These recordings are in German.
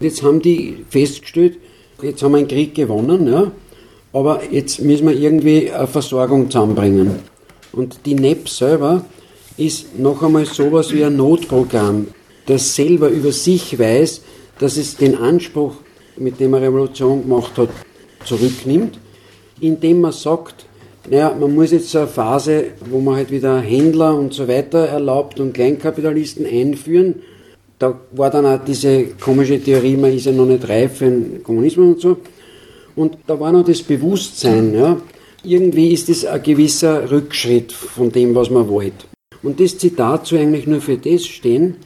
Jetzt haben die festgestellt, jetzt haben wir einen Krieg gewonnen, ja, aber jetzt müssen wir irgendwie eine Versorgung zusammenbringen. Und die NEP selber ist noch einmal sowas wie ein Notprogramm, das selber über sich weiß, dass es den Anspruch, mit dem er Revolution gemacht hat, zurücknimmt, indem man sagt, naja, man muss jetzt so eine Phase, wo man halt wieder Händler und so weiter erlaubt und Kleinkapitalisten einführen. Da war dann auch diese komische Theorie, man ist ja noch nicht reif für den Kommunismus und so. Und da war noch das Bewusstsein, ja. Irgendwie ist das ein gewisser Rückschritt von dem, was man wollte. Und das Zitat soll eigentlich nur für das stehen,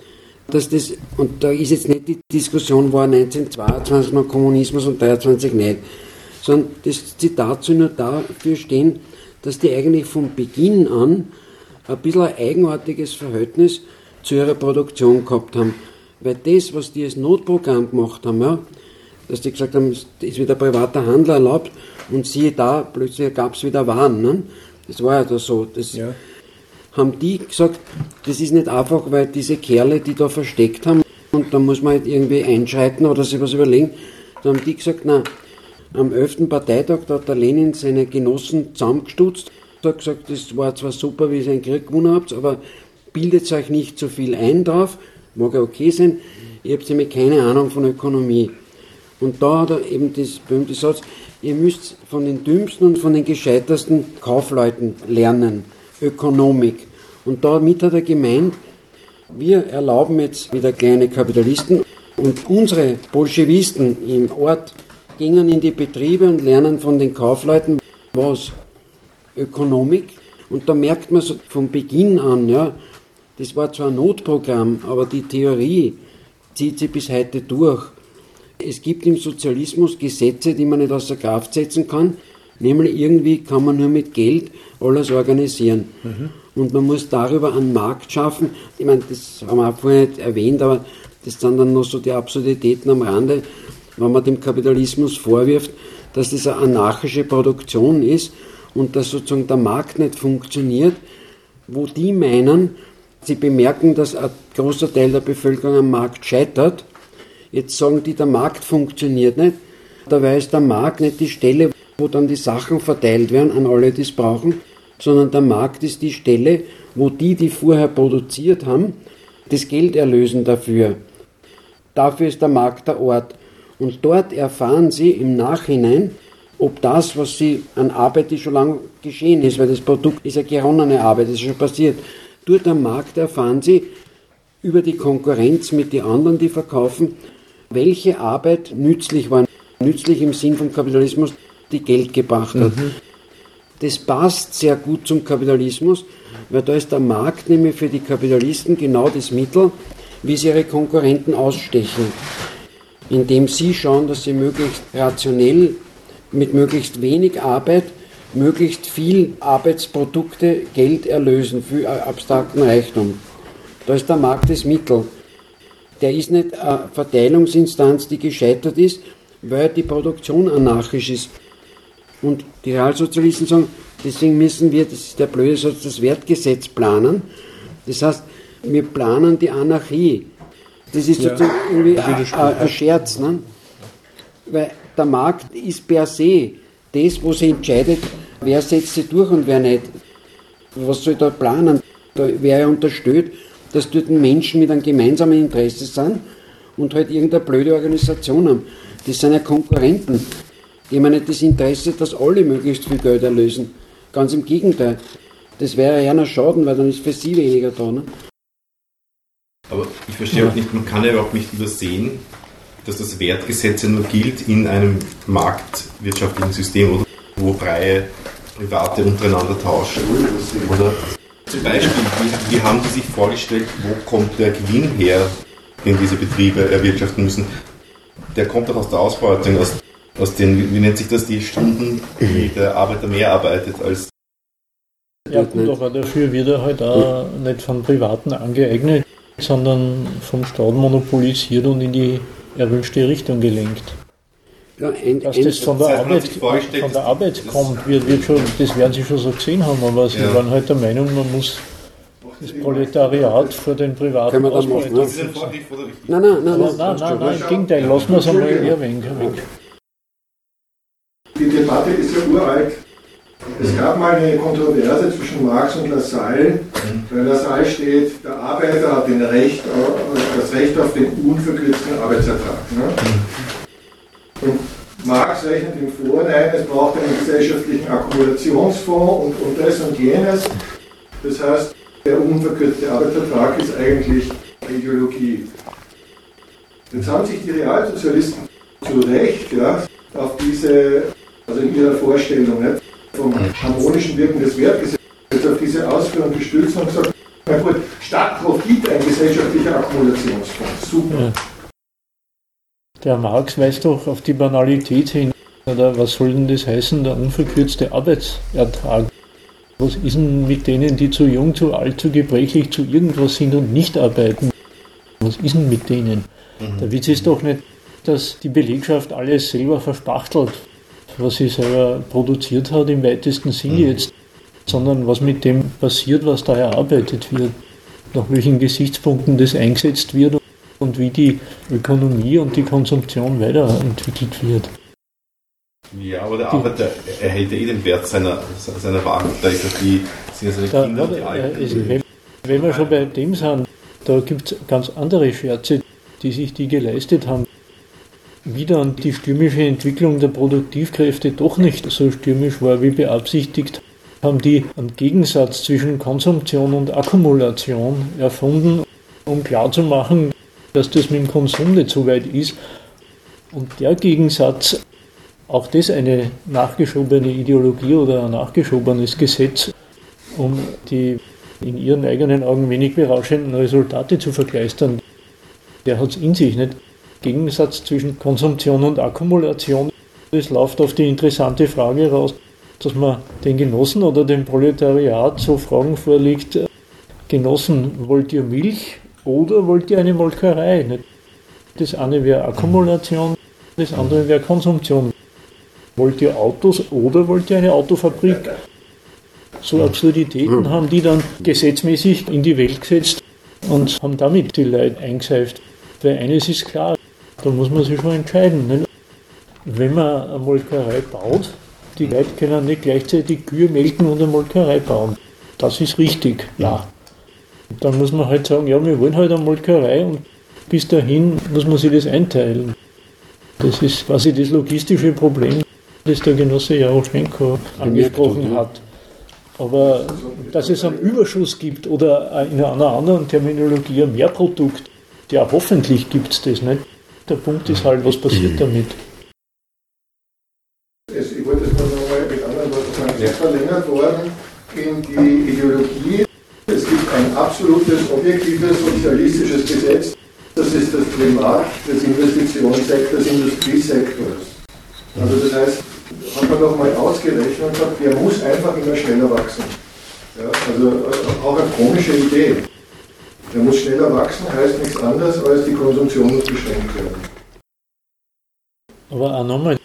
dass das, und da ist jetzt nicht die Diskussion, war 1922 noch Kommunismus und 23 nicht, sondern das Zitat soll nur dafür stehen, dass die eigentlich von Beginn an ein bisschen ein eigenartiges Verhältnis zu ihrer Produktion gehabt haben. Weil das, was die als Notprogramm gemacht haben, ja, dass die gesagt haben, es ist wieder privater Handel erlaubt und siehe da, plötzlich gab es wieder Waren. Ne? Das war ja da so. Das ja. haben die gesagt, das ist nicht einfach, weil diese Kerle, die da versteckt haben, und da muss man halt irgendwie einschreiten oder sich was überlegen, da haben die gesagt, nein, am 11. Parteitag, da hat der Lenin seine Genossen zusammengestutzt, hat gesagt, das war zwar super, wie ihr einen Krieg gewonnen habt, aber bildet euch nicht zu viel ein drauf, mag ja okay sein, ihr habt nämlich keine Ahnung von Ökonomie. Und da hat er eben das berühmte Satz, ihr müsst von den dümmsten und von den gescheitersten Kaufleuten lernen, Ökonomik. Und damit hat er gemeint, wir erlauben jetzt wieder kleine Kapitalisten und unsere Bolschewisten im Ort gingen in die Betriebe und lernen von den Kaufleuten was? Ökonomik. Und da merkt man so von Beginn an, ja, das war zwar ein Notprogramm, aber die Theorie zieht sich bis heute durch. Es gibt im Sozialismus Gesetze, die man nicht außer Kraft setzen kann, nämlich irgendwie kann man nur mit Geld alles organisieren. Mhm. Und man muss darüber einen Markt schaffen. Ich meine, das haben wir auch vorher nicht erwähnt, aber das sind dann noch so die Absurditäten am Rande wenn man dem Kapitalismus vorwirft, dass das eine anarchische Produktion ist und dass sozusagen der Markt nicht funktioniert, wo die meinen, sie bemerken, dass ein großer Teil der Bevölkerung am Markt scheitert. Jetzt sagen die, der Markt funktioniert nicht. Dabei ist der Markt nicht die Stelle, wo dann die Sachen verteilt werden an alle, die es brauchen, sondern der Markt ist die Stelle, wo die, die vorher produziert haben, das Geld erlösen dafür. Dafür ist der Markt der Ort. Und dort erfahren sie im Nachhinein, ob das, was sie an Arbeit, die schon lange geschehen ist, weil das Produkt ist ja geronnene Arbeit, das ist schon passiert. Dort am Markt erfahren sie über die Konkurrenz mit den anderen, die verkaufen, welche Arbeit nützlich war. Nützlich im Sinn vom Kapitalismus, die Geld gebracht hat. Mhm. Das passt sehr gut zum Kapitalismus, weil da ist der Markt nämlich für die Kapitalisten genau das Mittel, wie sie ihre Konkurrenten ausstechen indem sie schauen, dass sie möglichst rationell mit möglichst wenig Arbeit möglichst viel Arbeitsprodukte Geld erlösen für abstrakten Reichtum. Da ist der Markt das Mittel. Der ist nicht eine Verteilungsinstanz, die gescheitert ist, weil die Produktion anarchisch ist. Und die Realsozialisten sagen, deswegen müssen wir, das ist der blöde Satz, das Wertgesetz planen. Das heißt, wir planen die Anarchie. Das ist ja. sozusagen irgendwie ein Scherz. Ne? Weil der Markt ist per se das, wo sie entscheidet, wer setzt sie durch und wer nicht. Was soll da planen? Da wäre ja unterstellt, dass dort Menschen mit einem gemeinsamen Interesse sind und halt irgendeine blöde Organisation haben. Das sind ja Konkurrenten. Die haben nicht das Interesse, dass alle möglichst viel Geld erlösen. Ganz im Gegenteil. Das wäre ja einer Schaden, weil dann ist für sie weniger da. Ne? Aber ich verstehe ja. auch nicht, man kann ja überhaupt nicht übersehen, dass das Wertgesetz ja nur gilt in einem marktwirtschaftlichen System, oder wo freie Private untereinander tauschen. Oder zum Beispiel, wie, wie haben Sie sich vorgestellt, wo kommt der Gewinn her, den diese Betriebe erwirtschaften müssen? Der kommt doch aus der Ausbeutung, aus, aus den, wie nennt sich das, die Stunden, die der Arbeiter mehr arbeitet als ja gut, aber dafür wird er halt auch nicht von Privaten angeeignet sondern vom Staat monopolisiert und in die erwünschte Richtung gelenkt. Ja, ein, Dass das von der, Arbeit, von der Arbeit kommt, wird, wird schon, das werden Sie schon so gesehen haben, aber Sie ja. waren halt der Meinung, man muss das Proletariat für den privaten Können wir dann machen, richtig? Nein, nein, nein, Nein, nein, nein, nein, im Gegenteil, lassen wir es einmal eher weg. Die Debatte ist ja uralt. Es gab mal eine Kontroverse zwischen Marx und Lassalle. Bei Lassalle steht, der Arbeiter hat den Recht, das Recht auf den unverkürzten Arbeitsertrag. Ne? Und Marx rechnet ihm vor, nein, es braucht einen gesellschaftlichen Akkumulationsfonds und, und das und jenes. Das heißt, der unverkürzte Arbeitsvertrag ist eigentlich Ideologie. Jetzt haben sich die Realsozialisten zu Recht ja, auf diese, also in ihrer Vorstellung nicht, vom harmonischen Wirken des Wertgesetzes, auf diese Ausführung gestützt und gesagt, na gut, statt Profit ein gesellschaftlicher Akkumulationsfonds. Super. Ja. Der Marx weist doch auf die Banalität hin. Oder was soll denn das heißen, der unverkürzte Arbeitsertrag? Was ist denn mit denen, die zu jung, zu alt, zu gebrechlich, zu irgendwas sind und nicht arbeiten? Was ist denn mit denen? Mhm. Der Witz ist doch nicht, dass die Belegschaft alles selber verspachtelt, was sie selber produziert hat im weitesten Sinne mhm. jetzt, sondern was mit dem passiert, was da erarbeitet wird, nach welchen Gesichtspunkten das eingesetzt wird und wie die Ökonomie und die Konsumption weiterentwickelt wird. Ja, aber der Arbeiter erhält ja eh den Wert seiner, seiner Waren. Da ist ja die, sind ja seine da, Kinder die Alten. Ist, wenn, wenn wir schon bei dem sind, da gibt es ganz andere Scherze, die sich die geleistet haben. Wie dann die stürmische Entwicklung der Produktivkräfte doch nicht so stürmisch war wie beabsichtigt, haben die einen Gegensatz zwischen Konsumption und Akkumulation erfunden, um klarzumachen, dass das mit dem Konsum nicht so weit ist. Und der Gegensatz auch das eine nachgeschobene Ideologie oder ein nachgeschobenes Gesetz, um die in ihren eigenen Augen wenig berauschenden Resultate zu verkleistern. Der hat es in sich nicht. Gegensatz zwischen Konsumption und Akkumulation, das läuft auf die interessante Frage raus, dass man den Genossen oder dem Proletariat so Fragen vorlegt, Genossen, wollt ihr Milch oder wollt ihr eine Molkerei? Das eine wäre Akkumulation, das andere wäre Konsumption. Wollt ihr Autos oder wollt ihr eine Autofabrik? So Absurditäten haben die dann gesetzmäßig in die Welt gesetzt und haben damit die Leute eingeseift. Weil eines ist klar, da muss man sich schon entscheiden. Nicht? Wenn man eine Molkerei baut, die Leute können nicht gleichzeitig Kühe melken und eine Molkerei bauen. Das ist richtig, ja. Dann muss man halt sagen, ja, wir wollen halt eine Molkerei und bis dahin muss man sich das einteilen. Das ist quasi das logistische Problem das der Genosse Jaroschenko angesprochen hat. Aber dass es einen Überschuss gibt oder in einer anderen Terminologie ein Mehrprodukt, ja, hoffentlich gibt es das nicht. Der Punkt ist halt, was passiert damit? Ich wollte es nur nochmal mit anderen Worten sagen. Es ist verlängert worden in die Ideologie. Es gibt ein absolutes, objektives, sozialistisches Gesetz. Das ist das Primat des Investitionssektors, Industriesektors. Also das heißt, hat man doch mal ausgerechnet und gesagt, der muss einfach immer schneller wachsen. Ja, also äh, auch eine komische Idee. Der muss schneller wachsen, heißt nichts anderes, als die Konsumtion muss beschränkt werden. Aber auch nochmal,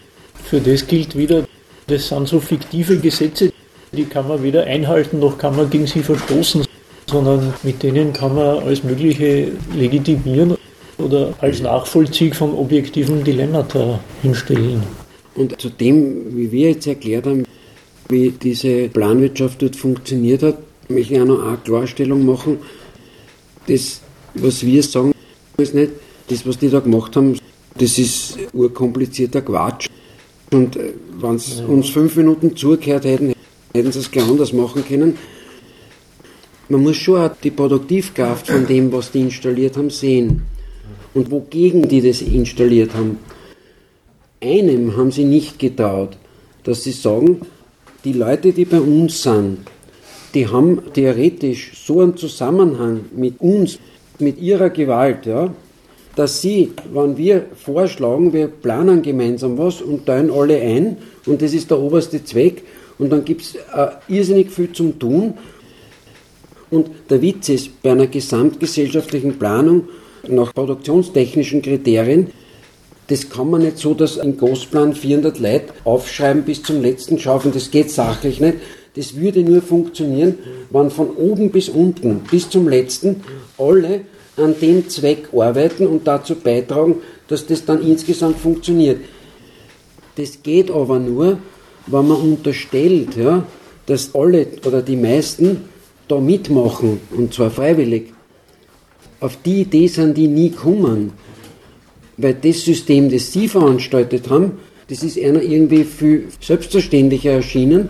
für das gilt wieder, das sind so fiktive Gesetze, die kann man weder einhalten, noch kann man gegen sie verstoßen, sondern mit denen kann man alles Mögliche legitimieren oder als Nachvollzieh von objektiven Dilemmata hinstellen. Und zu dem, wie wir jetzt erklärt haben, wie diese Planwirtschaft dort funktioniert hat, möchte ich auch noch eine Klarstellung machen. Das, was wir sagen, ist nicht, das, was die da gemacht haben, das ist urkomplizierter Quatsch. Und äh, wenn sie uns fünf Minuten zugehört hätten, hätten sie es gleich anders machen können. Man muss schon auch die Produktivkraft von dem, was die installiert haben, sehen. Und wogegen die das installiert haben einem haben sie nicht getraut, dass sie sagen, die Leute, die bei uns sind, die haben theoretisch so einen Zusammenhang mit uns, mit ihrer Gewalt, ja, dass sie, wenn wir vorschlagen, wir planen gemeinsam was und teilen alle ein und das ist der oberste Zweck und dann gibt es äh, irrsinnig viel zum Tun. Und der Witz ist, bei einer gesamtgesellschaftlichen Planung nach produktionstechnischen Kriterien das kann man nicht so, dass im Großplan 400 Leute aufschreiben bis zum letzten Schaufeln. Das geht sachlich nicht. Das würde nur funktionieren, wenn von oben bis unten, bis zum letzten, alle an dem Zweck arbeiten und dazu beitragen, dass das dann insgesamt funktioniert. Das geht aber nur, wenn man unterstellt, ja, dass alle oder die meisten da mitmachen, und zwar freiwillig. Auf die Idee sind die nie gekommen. Weil das System, das sie veranstaltet haben, das ist einer irgendwie viel selbstverständlicher erschienen,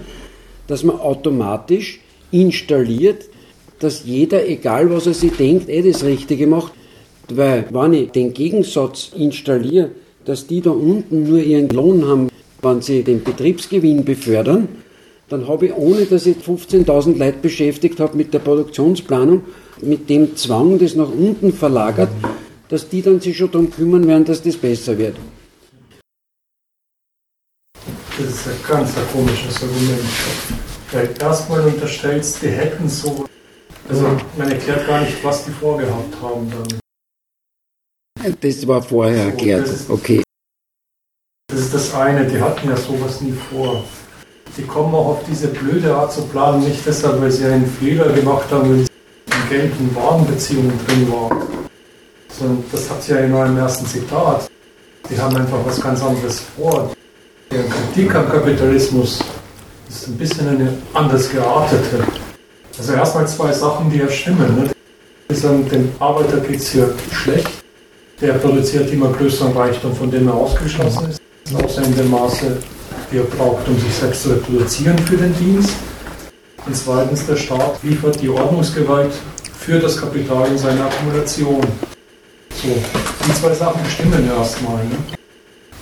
dass man automatisch installiert, dass jeder, egal was er sich denkt, eh das Richtige macht. Weil, wenn ich den Gegensatz installiere, dass die da unten nur ihren Lohn haben, wenn sie den Betriebsgewinn befördern, dann habe ich, ohne dass ich 15.000 Leute beschäftigt habe mit der Produktionsplanung, mit dem Zwang, das nach unten verlagert, dass die dann sich schon darum kümmern werden, dass das besser wird. Das ist ein ganz komisches Argument. Weil erstmal unterstellst, die hätten so. Also man erklärt gar nicht, was die vorgehabt haben dann. Das war vorher so, erklärt. Das okay. Das ist das eine, die hatten ja sowas nie vor. Die kommen auch auf diese blöde Art zu planen, nicht deshalb, weil sie einen Fehler gemacht haben, weil sie in gelben Warenbeziehungen drin waren sondern das hat sie ja in eurem ersten Zitat. Die haben einfach was ganz anderes vor. Die Kritik am Kapitalismus ist ein bisschen eine anders geartete. Also erstmal zwei Sachen, die ja stimmen. Ne? Die sagen, dem Arbeiter geht es hier schlecht. Der produziert immer größeren Reichtum, von dem er ausgeschlossen ist. In dem Maße, wie er braucht, um sich selbst zu reproduzieren für den Dienst. Und zweitens, der Staat liefert die Ordnungsgewalt für das Kapital in seiner Akkumulation. So, die zwei Sachen stimmen erstmal. Ne?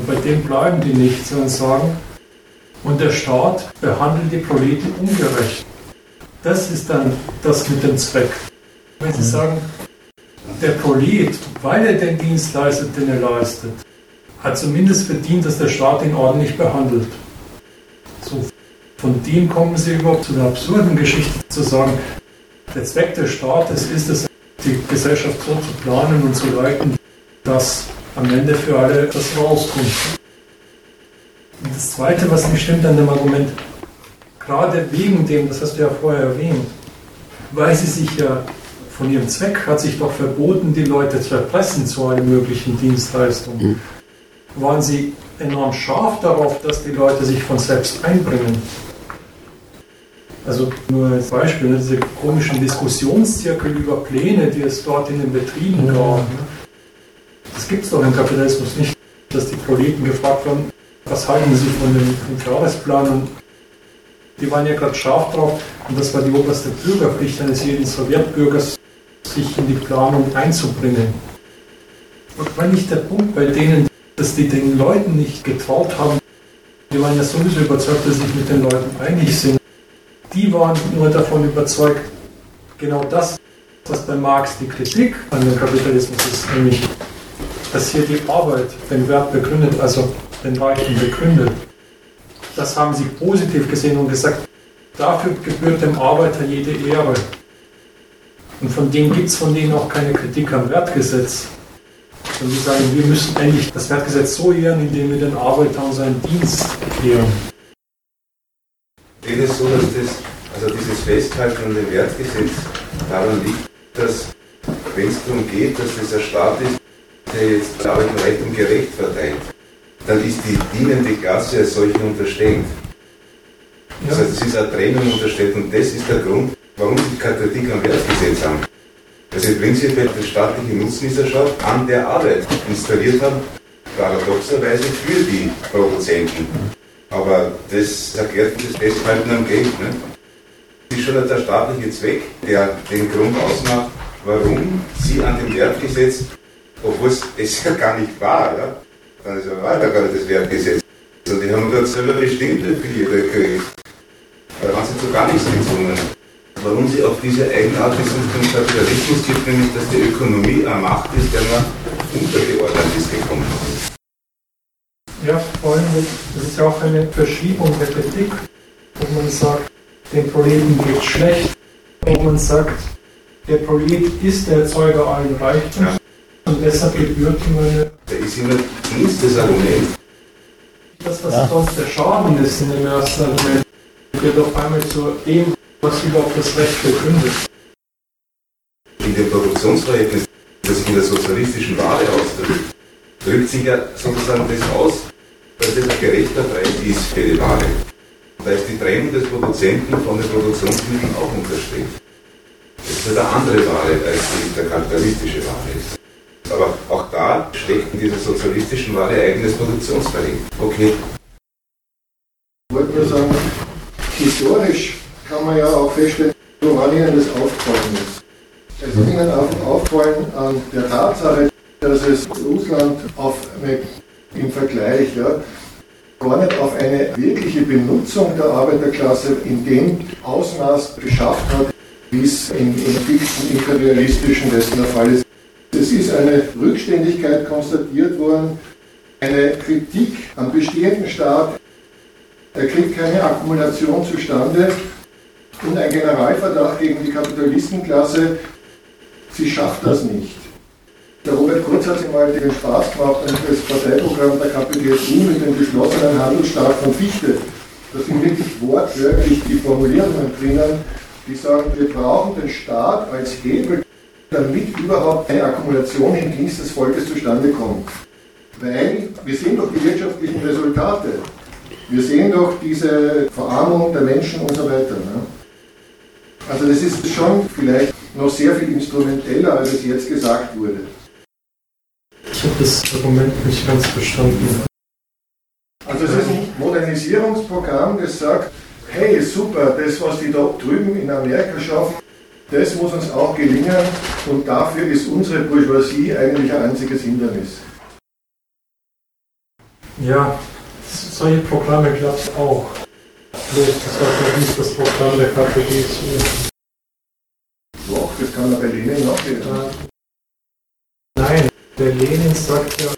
Und bei dem bleiben die nicht, sondern sagen, und der Staat behandelt die Proleten ungerecht. Das ist dann das mit dem Zweck. Wenn Sie sagen, der Prolet, weil er den Dienst leistet, den er leistet, hat zumindest verdient, dass der Staat ihn ordentlich behandelt. So, von dem kommen Sie überhaupt zu der absurden Geschichte zu sagen, der Zweck des Staates ist es, die Gesellschaft so zu planen und zu leiten, dass am Ende für alle das rauskommt. Und das Zweite, was nicht stimmt an dem Argument, gerade wegen dem, das hast du ja vorher erwähnt, weil sie sich ja von ihrem Zweck hat sich doch verboten, die Leute zu erpressen zu allen möglichen Dienstleistungen. Mhm. Waren sie enorm scharf darauf, dass die Leute sich von selbst einbringen. Also nur als Beispiel, ne, diese komischen Diskussionszirkel über Pläne, die es dort in den Betrieben gab. Ne? Das gibt es doch im Kapitalismus nicht, dass die Proleten gefragt werden, was halten sie von dem, Jahresplan? Und die waren ja gerade scharf drauf. Und das war die oberste Bürgerpflicht eines jeden Sowjetbürgers, sich in die Planung einzubringen. Und war nicht der Punkt bei denen, dass die den Leuten nicht getraut haben, die waren ja sowieso überzeugt, dass sie sich mit den Leuten einig sind. Die waren nur davon überzeugt, genau das, was bei Marx die Kritik an dem Kapitalismus ist, nämlich, dass hier die Arbeit den Wert begründet, also den Reichen begründet. Das haben sie positiv gesehen und gesagt, dafür gebührt dem Arbeiter jede Ehre. Und von denen gibt es von denen auch keine Kritik am Wertgesetz. Und die sagen, wir müssen endlich das Wertgesetz so ehren, indem wir den Arbeitern seinen Dienst ehren. Es so, dass das, also dieses Festhalten an dem Wertgesetz daran liegt, dass wenn es darum geht, dass das ein Staat ist, der jetzt Arbeit und gerecht verteilt, dann ist die dienende Klasse als solche unterstellt. Das heißt, es ist eine Trennung unterstellt und das ist der Grund, warum sie keine Kritik am Wertgesetz haben. Also prinzipiell die staatliche Nutznießerschaft an der Arbeit installiert haben, paradoxerweise für die Produzenten. Aber das erklärt das Festhalten am Geld. Ne? Das ist schon der staatliche Zweck, der den Grund ausmacht, warum sie an dem Wertgesetz, obwohl es ja gar nicht war, ja? dann ist ja weiter gar nicht das Wertgesetz. Und die haben dort selber bestimmt, viel jeder kriegt. Da waren sie zu gar nichts gezwungen. Warum sie auf diese Eigenart des Kapitalismus gibt, nämlich dass die Ökonomie eine Macht ist, der man untergeordnet ist gekommen. Ja, vor allem, das ist ja auch eine Verschiebung der Kritik, wo man sagt, den Proleten geht schlecht, wo man sagt, der Prolet ist der Erzeuger allen Reichtums ja. Und deshalb gebührt ihm eine. Der ist immer Dienst des Argument. Das, was ja. sonst der Schaden ist in dem ersten Argument, wird auf einmal zu dem, was überhaupt das Recht begründet. In dem Produktionsverhältnis, das sich in der sozialistischen Ware ausdrückt, drückt sich ja sozusagen das aus, dass es ein gerechter Preis ist für die Ware. Da ist die Trennung des Produzenten von den Produktionsmitteln auch unterstrichen. Das ist eine andere Ware, als die der kapitalistische Ware ist. Aber auch da steckt in dieser sozialistischen Ware ein eigenes Produktionsverhältnis. Okay. Ich wollte nur sagen, historisch kann man ja auch feststellen, woran Ihnen das aufgefallen ist. Es ist Ihnen aufgefallen an der Tatsache, dass es Russland auf eine, im Vergleich ja, gar nicht auf eine wirkliche Benutzung der Arbeiterklasse in dem Ausmaß geschafft hat, wie es im, im fixen imperialistischen Westen der Fall ist. Es ist eine Rückständigkeit konstatiert worden, eine Kritik am bestehenden Staat. Er kriegt keine Akkumulation zustande und ein Generalverdacht gegen die Kapitalistenklasse, sie schafft das nicht. Der Robert Kurz hat sich mal den Spaß gemacht das Parteiprogramm der KPDSU mit dem geschlossenen Handelsstaat von Fichte. Da sind wirklich wortwörtlich die Formulierungen drinnen, die sagen, wir brauchen den Staat als Hebel, damit überhaupt eine Akkumulation im Dienst des Volkes zustande kommt. Weil wir sehen doch die wirtschaftlichen Resultate. Wir sehen doch diese Verarmung der Menschen und so weiter. Ne? Also das ist schon vielleicht noch sehr viel instrumenteller, als es jetzt gesagt wurde. Ich habe das Argument nicht ganz verstanden. Also es ist ein Modernisierungsprogramm, das sagt, hey super, das was die da drüben in Amerika schaffen, das muss uns auch gelingen und dafür ist unsere Bourgeoisie eigentlich ein einziges Hindernis. Ja, solche Programme klappt es auch. Bloß das war nicht das Programm der KPD zu. Doch, das kann man bei Lenin nachlesen. Nein, der Lenin sagt ja,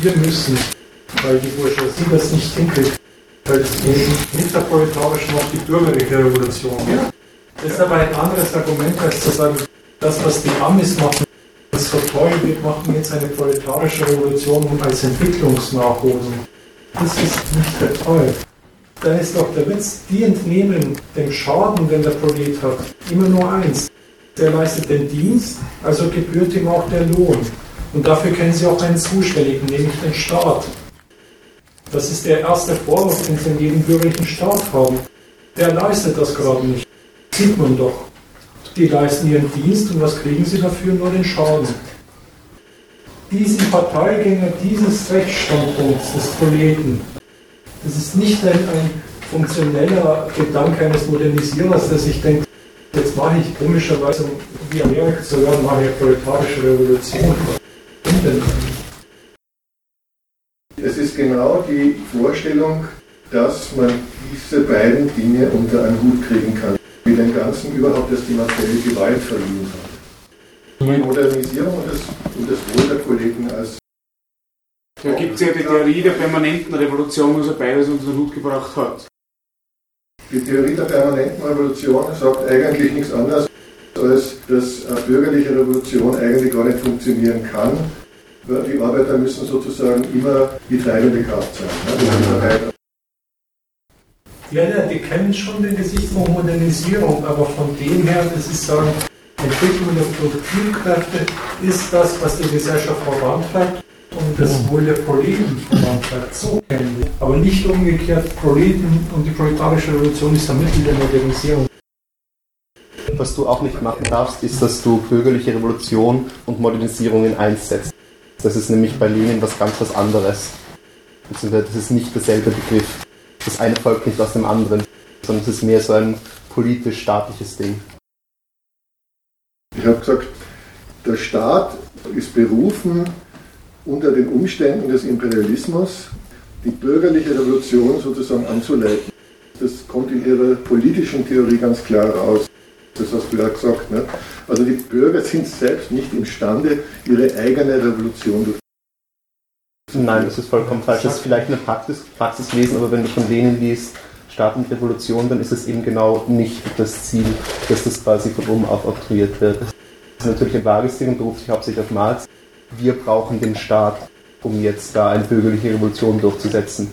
wir müssen, weil die Bourgeoisie das nicht hinkriegt, weil es mit der proletarischen noch die bürgerliche Revolution ja. Das ist aber ein anderes Argument, als zu sagen, das, was die Amis machen, das so toll, wir machen jetzt eine proletarische Revolution als Entwicklungsnachhosen. Das ist nicht der toll. Da ist doch der Witz, die entnehmen dem Schaden, den der Prolet hat, immer nur eins. Der leistet den Dienst, also gebührt ihm auch der Lohn. Und dafür kennen sie auch einen Zuständigen, nämlich den Staat. Das ist der erste Vorwurf, den sie in jedem bürgerlichen Staat haben. Der leistet das gerade nicht. Sieht man doch. Die leisten ihren Dienst und was kriegen sie dafür? Nur den Schaden. Diesen Parteigänger dieses Rechtsstandpunkts des Proleten, das ist nicht ein, ein funktioneller Gedanke eines Modernisierers, der sich denkt, jetzt mache ich komischerweise, wie Amerika zu hören, mache ich eine proletarische Revolution. Es ist genau die Vorstellung, dass man diese beiden Dinge unter einen Hut kriegen kann wie dem Ganzen überhaupt erst die materielle Gewalt verliehen hat. Die Modernisierung und das, und das Wohl der Kollegen als da gibt es ja die Theorie der permanenten Revolution, was er beides unter den Hut gebracht hat. Die Theorie der permanenten Revolution sagt eigentlich nichts anderes, als dass eine bürgerliche Revolution eigentlich gar nicht funktionieren kann. Die Arbeiter müssen sozusagen immer die treibende Kraft sein. Ne? Ja, ja, die kennen schon den Gesichtspunkt Modernisierung, aber von dem her, das ist sagen, Entwicklung der Produktivkräfte ist das, was die Gesellschaft vorantreibt und das. Wohl der Proleten vorantreibt. So kennen wir. Aber nicht umgekehrt, Proleten und die proletarische Revolution ist ein Mittel der Modernisierung. Was du auch nicht machen darfst, ist, dass du bürgerliche Revolution und Modernisierung in eins setzt. Das ist nämlich bei Lenin was ganz was anderes. Das ist nicht derselbe Begriff das eine folgt nicht aus dem anderen, sondern es ist mehr so ein politisch-staatliches Ding. Ich habe gesagt, der Staat ist berufen, unter den Umständen des Imperialismus die bürgerliche Revolution sozusagen anzuleiten. Das kommt in ihrer politischen Theorie ganz klar raus. Das hast du ja gesagt. Ne? Also die Bürger sind selbst nicht imstande, ihre eigene Revolution durchzuführen. Nein, das ist vollkommen falsch. Das ist vielleicht eine Praxis, Praxis lesen, aber wenn du von denen liest, Staat und Revolution, dann ist es eben genau nicht das Ziel, dass das quasi von oben auf oktroyiert wird. Das ist natürlich ein vages Ding und beruft sich hauptsächlich auf Marx. Wir brauchen den Staat, um jetzt da eine bürgerliche Revolution durchzusetzen.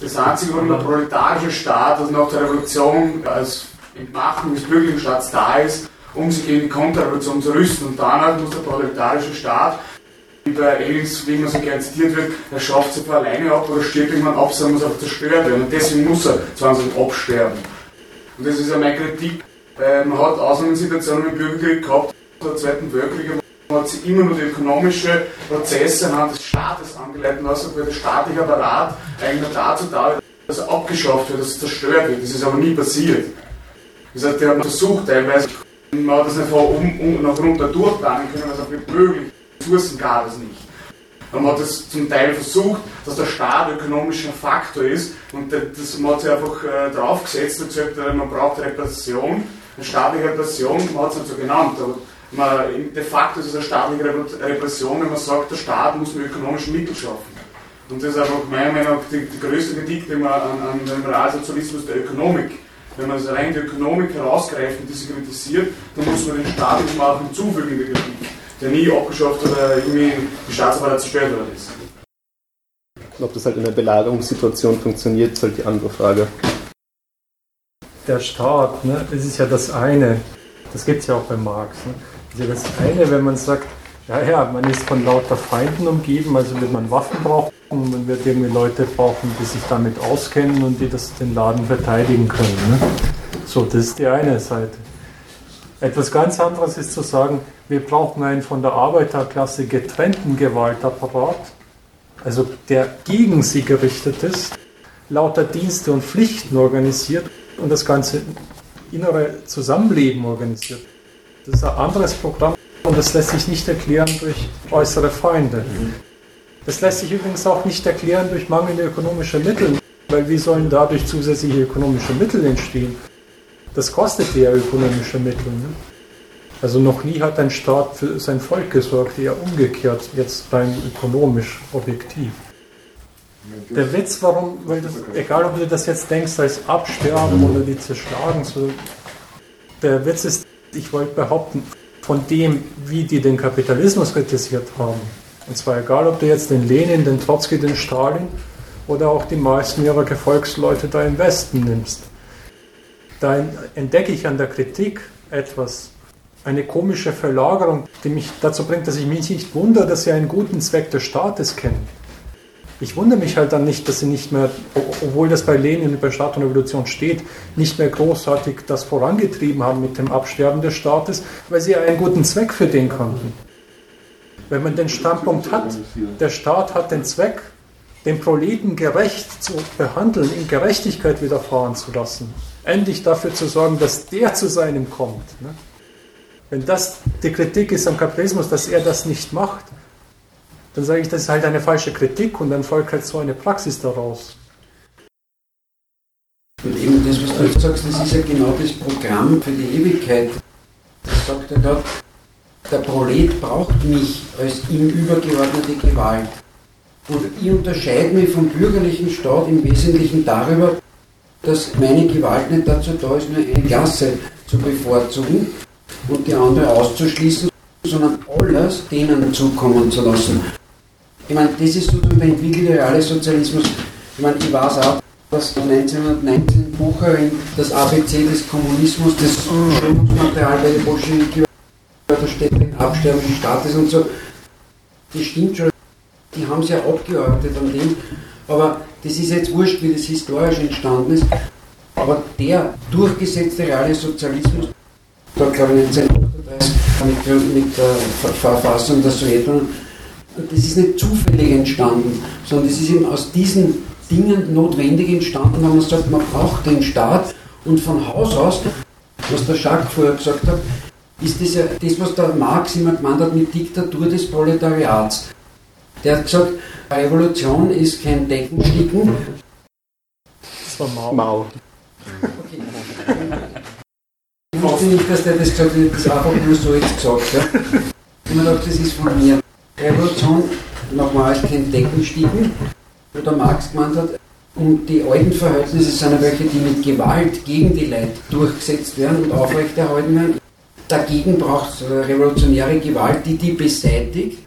Das 1920 war der proletarische Staat, also nach der Revolution als Entmachtung des bürgerlichen Staats da ist, um sich gegen die Konterrevolution zu rüsten. Und danach muss der proletarische Staat, wie immer so gern zitiert wird, er schafft sich alleine ab oder stirbt irgendwann ab, sondern muss auch zerstört werden. Und deswegen muss er zwangsläufig absterben. Und das ist ja meine Kritik. Äh, man hat Ausnahmesituationen im Bürgerkrieg gehabt, der Zweiten Weltkrieg, man hat sich immer nur die ökonomischen Prozesse anhand des Staates angeleitet lassen, weil der staatliche Apparat eigentlich dazu da ist, dass er abgeschafft wird, dass er zerstört wird. Das ist aber nie passiert. Das heißt, der hat versucht teilweise, man hat das nicht von um, um, nach runter durchplanen können, es auch nicht möglich Ressourcen gab es nicht. Man hat es zum Teil versucht, dass der Staat ökonomischer Faktor ist und das, man hat sich einfach äh, draufgesetzt und gesagt, äh, man braucht Repression, eine staatliche Repression, man hat es nicht so genannt, aber man, de facto ist es eine staatliche Repression, wenn man sagt, der Staat muss nur ökonomische Mittel schaffen. Und das ist einfach meiner Meinung nach die, die größte Kritik, die man an, an dem Realsozialismus der Ökonomik wenn man es rein die Ökonomik herausgreift und diese kritisiert, dann muss man den Staat eben auch hinzufügen in der Kritik, der nie abgeschafft oder irgendwie die Staatsapparat zerstört worden ist. Ob das halt in einer Belagerungssituation funktioniert, ist halt die andere Frage. Der Staat, ne, das ist ja das eine, das gibt es ja auch bei Marx. Ne? Das ist ja das eine, wenn man sagt, ja, ja, man ist von lauter Feinden umgeben, also wird man Waffen brauchen und man wird irgendwie Leute brauchen, die sich damit auskennen und die das, den Laden verteidigen können. Ne? So, das ist die eine Seite. Etwas ganz anderes ist zu sagen, wir brauchen einen von der Arbeiterklasse getrennten Gewaltapparat, also der gegen sie gerichtet ist, lauter Dienste und Pflichten organisiert und das ganze innere Zusammenleben organisiert. Das ist ein anderes Programm und das lässt sich nicht erklären durch äußere Feinde. Das lässt sich übrigens auch nicht erklären durch mangelnde ökonomische Mittel, weil wie sollen dadurch zusätzliche ökonomische Mittel entstehen? Das kostet ja ökonomische Mittel. Ne? Also noch nie hat ein Staat für sein Volk gesorgt, eher umgekehrt, jetzt rein ökonomisch objektiv. Der Witz, warum, weil das, egal ob du das jetzt denkst als Absterben oder die zerschlagen, so, der Witz ist, ich wollte behaupten, von dem, wie die den Kapitalismus kritisiert haben. Und zwar egal, ob du jetzt den Lenin, den Trotzki, den Stalin oder auch die meisten ihrer Gefolgsleute da im Westen nimmst. Da entdecke ich an der Kritik etwas, eine komische Verlagerung, die mich dazu bringt, dass ich mich nicht wundere, dass sie einen guten Zweck des Staates kennen. Ich wundere mich halt dann nicht, dass sie nicht mehr, obwohl das bei Lenin und bei Staat und Revolution steht, nicht mehr großartig das vorangetrieben haben mit dem Absterben des Staates, weil sie einen guten Zweck für den konnten. Wenn man den Standpunkt hat, der Staat hat den Zweck, den Proleten gerecht zu behandeln, ihm Gerechtigkeit widerfahren zu lassen, endlich dafür zu sorgen, dass der zu seinem kommt. Ne? Wenn das die Kritik ist am Kapitalismus, dass er das nicht macht, dann sage ich, das ist halt eine falsche Kritik und dann folgt halt so eine Praxis daraus. Und eben das, was du sagst, das ist ja genau das Programm für die Ewigkeit. Das sagt er dort, der Prolet braucht mich als ihm übergeordnete Gewalt. Und ich unterscheide mich vom bürgerlichen Staat im Wesentlichen darüber, dass meine Gewalt nicht dazu da ist, nur eine Klasse zu bevorzugen und die andere auszuschließen, sondern alles denen zukommen zu lassen. Ich meine, das ist sozusagen der entwickelte reale Sozialismus. Ich meine, ich weiß auch, dass 1919 Bucherin das ABC des Kommunismus, das Schulungsmaterial bei den Bolschewiki da steht Absterben des Staates und so. Das stimmt schon. Die haben es ja abgearbeitet an dem. Aber das ist jetzt wurscht, wie das historisch entstanden ist. Aber der durchgesetzte reale Sozialismus, da glaube ich 1938 mit, mit der Verfassung der Sowjetunion, das ist nicht zufällig entstanden, sondern es ist eben aus diesen Dingen notwendig entstanden, wenn man sagt, man braucht den Staat und von Haus aus, was der Jacques vorher gesagt hat, ist das ja das, was der Marx immer gemeint hat mit Diktatur des Proletariats. Der hat gesagt, Revolution ist kein Deckensticken. Das war Mao. Mao. Okay. Ich wusste nicht, dass der das gesagt hat, das einfach nur so jetzt gesagt. Ja. Ich habe gedacht, das ist von mir. Revolution, nochmal als kein Deckenstiegen, wo der Marx gemeint hat, und die alten Verhältnisse sind welche, die mit Gewalt gegen die Leute durchgesetzt werden und aufrechterhalten werden. Dagegen braucht es revolutionäre Gewalt, die die beseitigt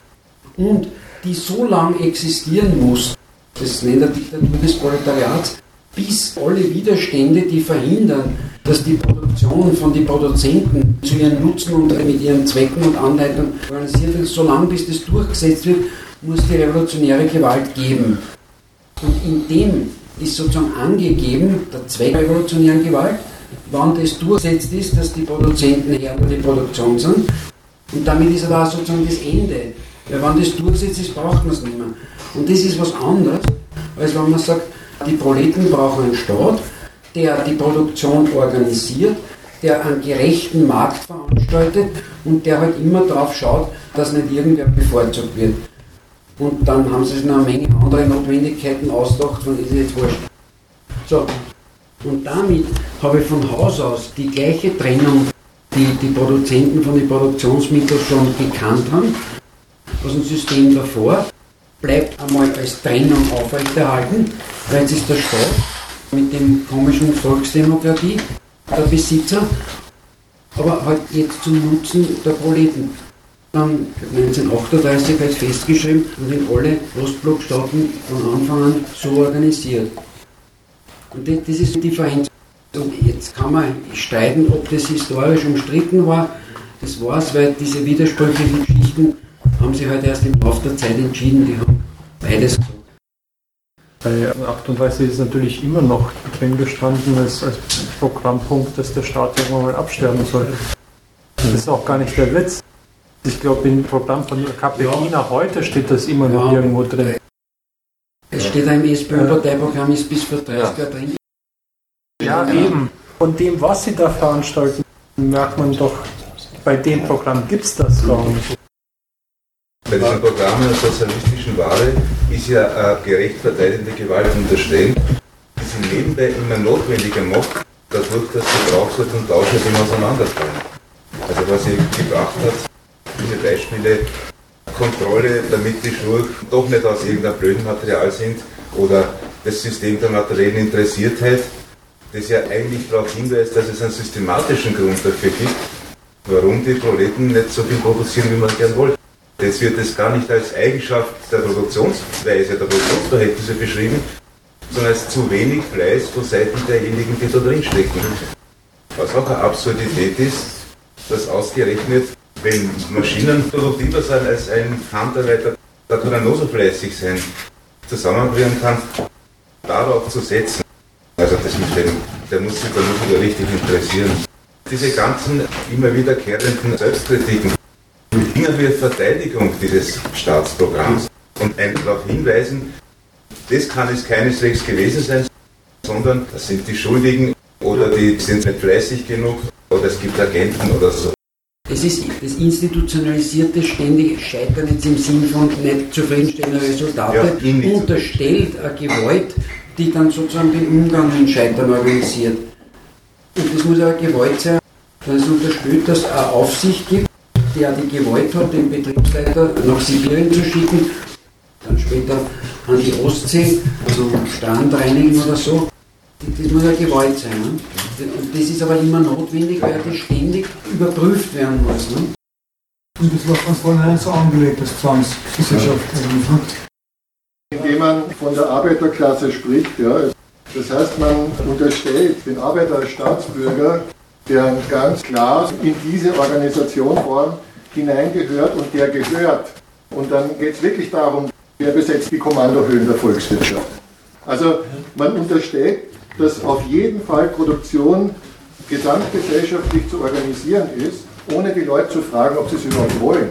und die so lange existieren muss, das nennt er Diktatur des Proletariats, bis alle Widerstände, die verhindern, dass die Produktion von den Produzenten zu ihren Nutzen und mit ihren Zwecken und Anleitungen organisiert wird, solange bis das durchgesetzt wird, muss die revolutionäre Gewalt geben. Und in dem ist sozusagen angegeben, der Zweck der revolutionären Gewalt, wann das durchgesetzt ist, dass die Produzenten Herren die Produktion sind. Und damit ist aber auch sozusagen das Ende. Weil wenn das durchgesetzt ist, braucht man es nicht mehr. Und das ist was anderes, als wenn man sagt, die Proleten brauchen einen Staat, der die Produktion organisiert, der einen gerechten Markt veranstaltet und der halt immer darauf schaut, dass nicht irgendwer bevorzugt wird. Und dann haben sie sich noch eine Menge andere Notwendigkeiten ausgedacht, von denen jetzt wurscht. So, und damit habe ich von Haus aus die gleiche Trennung, die die Produzenten von den Produktionsmitteln schon gekannt haben, aus dem System davor, bleibt einmal als Trennung aufrechterhalten, weil es ist der Staat mit dem komischen Volksdemokratie, der Besitzer, aber halt jetzt zum Nutzen der Proleten. Dann 1938 als festgeschrieben und in alle Ostblockstaaten von Anfang an so organisiert. Und das, ist die Veränderung. Und jetzt kann man streiten, ob das historisch umstritten war. Das war es, weil diese widersprüchlichen Geschichten haben sich halt erst im Laufe der Zeit entschieden. Die haben beides gesagt. Bei 38 ist natürlich immer noch drin gestanden als, als Programmpunkt, dass der Staat irgendwann mal absterben soll. Das ist auch gar nicht der Witz. Ich glaube, im Programm von Kapelina ja. heute steht das immer noch ja. irgendwo drin. Es steht im SPÖ-Parteiprogramm, ist bis vor 30 Jahren drin. Ja, eben. Von dem, was sie da veranstalten, merkt man doch, bei dem Programm gibt es das gar nicht. Bei diesem Programm der sozialistischen Ware ist ja eine gerecht verteidigende Gewalt unterstellt, die sie nebenbei immer notwendiger macht, dadurch, dass die Brauchsort und Tauschheit immer auseinanderfallen. Also was sie gebracht hat, diese Beispiele Kontrolle, damit die Schuhe doch nicht aus irgendeinem blöden Material sind oder das System der materiellen Interessiertheit, das ja eigentlich darauf hinweist, dass es einen systematischen Grund dafür gibt, warum die Proleten nicht so viel produzieren, wie man gern wollte. Das wird es gar nicht als Eigenschaft der Produktionsweise, der Produktionsverhältnisse beschrieben, sondern als zu wenig Fleiß von Seiten derjenigen, die da drinstecken. Was auch eine Absurdität ist, dass ausgerechnet, wenn Maschinen produktiver sind als ein Handarbeiter, da kann er nur so fleißig sein, zusammenbringen kann, darauf zu setzen. Also das mit dem, der muss sich da wieder richtig interessieren. Diese ganzen immer wiederkehrenden Selbstkritiken, immer wir Verteidigung dieses Staatsprogramms und darauf hinweisen, das kann es keineswegs gewesen sein, sondern das sind die Schuldigen oder die sind nicht fleißig genug oder es gibt Agenten oder so. Es ist das institutionalisierte ständige Scheitern jetzt im Sinn von nicht zufriedenstellender Resultate, ja, unterstellt eine Gewalt, die dann sozusagen den Umgang mit Scheitern organisiert. Und das muss aber Gewalt sein, dass es unterstellt, dass es eine Aufsicht gibt, der die Gewalt hat, den Betriebsleiter nach Sibirien zu schicken, dann später an die Ostsee, also Strand reinigen oder so. Das muss ja Gewalt sein. Ne? Und das ist aber immer notwendig, weil das ständig überprüft werden muss. Ne? Und das war von vornherein so angelegt, das Zwangsgesellschaft. Indem man von der Arbeiterklasse spricht, ja, das heißt, man unterstellt den Arbeiter als Staatsbürger der ganz klar in diese Organisationsform hineingehört und der gehört. Und dann geht es wirklich darum, wer besetzt die Kommandohöhen der Volkswirtschaft. Also man unterstellt, dass auf jeden Fall Produktion gesamtgesellschaftlich zu organisieren ist, ohne die Leute zu fragen, ob sie es überhaupt wollen.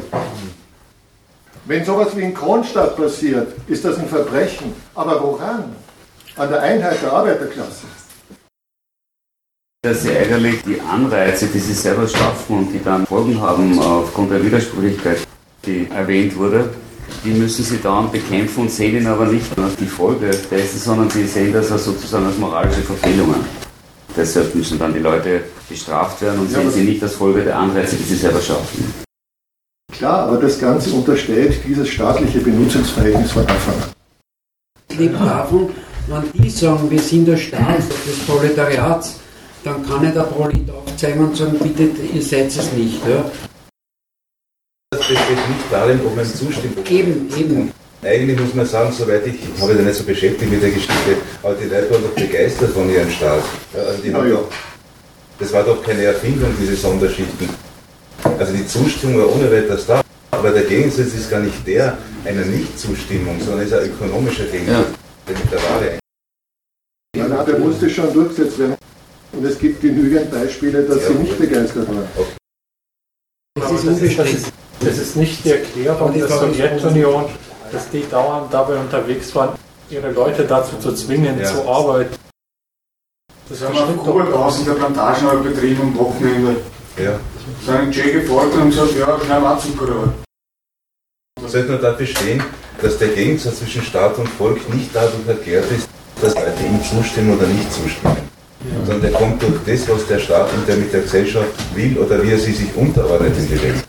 Wenn sowas wie in Kronstadt passiert, ist das ein Verbrechen. Aber woran? An der Einheit der Arbeiterklasse dass sie eigentlich die Anreize, die sie selber schaffen und die dann Folgen haben aufgrund der Widersprüchlichkeit, die erwähnt wurde, die müssen sie dann bekämpfen und sehen ihn aber nicht als die Folge dessen, sondern sie sehen das als sozusagen als moralische Verfehlungen. Deshalb müssen dann die Leute bestraft werden und ja, sehen sie nicht als Folge der Anreize, die sie selber schaffen. Klar, aber das Ganze unterstellt dieses staatliche Benutzungsverhältnis von Anfang an. Neben davon, wenn die sagen, wir sind der Staat des Proletariats, dann kann ich der Prolet aufzeigen und sagen, bitte, ihr seid es nicht. Ja. Das besteht nicht darin, ob man zustimmt. Eben, eben. Eigentlich muss man sagen, soweit ich, ich habe mich nicht so beschäftigt mit der Geschichte, aber die Leute waren doch begeistert von ihrem Staat. Also die haben doch, das war doch keine Erfindung, diese Sonderschichten. Also die Zustimmung war ohne weiteres da. Aber der Gegensatz ist gar nicht der einer Nichtzustimmung, sondern ist ein ökonomischer Gegensatz, ja. der mit der Ware ja, na, der musste schon durchgesetzt werden. Und es gibt genügend Beispiele, dass ja, sie nicht begeistert waren. Okay. Das ist, unbestritten. das ist nicht die Erklärung der Sowjetunion, dass die dauernd dabei unterwegs waren, ihre Leute dazu zu zwingen, ja. zu arbeiten. Das haben wir auf Kuba draußen der Plantagen mal betrieben am Wochenende. Ja. Da sind Che gefolgt und gesagt, ja, schnell Matzenkurve. Man sollte nur dafür stehen, dass der Gegensatz zwischen Staat und Volk nicht dadurch erklärt ist, dass Leute ihm zustimmen oder nicht zustimmen. Ja. Sondern der kommt durch das, was der Staat und der mit der Gesellschaft will oder wie er sie sich unterordnet in die Welt.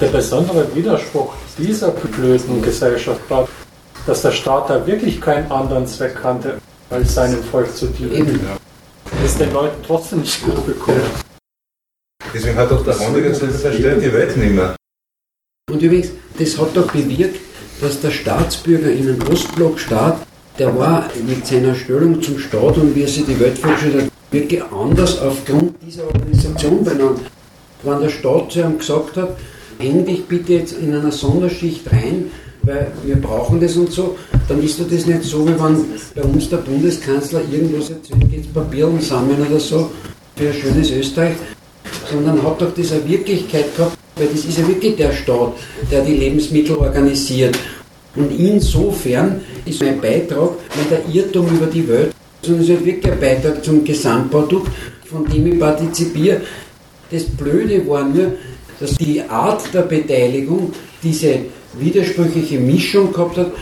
Der besondere Widerspruch dieser blöden Gesellschaft war, dass der Staat da wirklich keinen anderen Zweck kannte, als seinem Volk zu dienen. Ja. Das ist den Leuten trotzdem nicht gut bekommen. Deswegen hat doch der Honecker gesagt, zerstört die Welt nicht mehr. Und übrigens, das hat doch bewirkt, dass der Staatsbürger in einem Ostblockstaat der war mit seiner Stellung zum Staat und wie er sich die Welt vorgestellt hat, wirklich anders aufgrund dieser Organisation benannt. Wenn der Staat zu ihm gesagt hat, häng dich bitte jetzt in einer Sonderschicht rein, weil wir brauchen das und so, dann ist das nicht so, wie wenn bei uns der Bundeskanzler irgendwas erzählt, geht's Papier und sammeln oder so für ein schönes Österreich, sondern hat doch diese Wirklichkeit gehabt, weil das ist ja wirklich der Staat, der die Lebensmittel organisiert und insofern ist mein Beitrag der Irrtum über die Welt, sondern es ist halt wirklich ein Beitrag zum Gesamtprodukt, von dem ich partizipiere. Das Blöde war nur, dass die Art der Beteiligung diese widersprüchliche Mischung gehabt hat,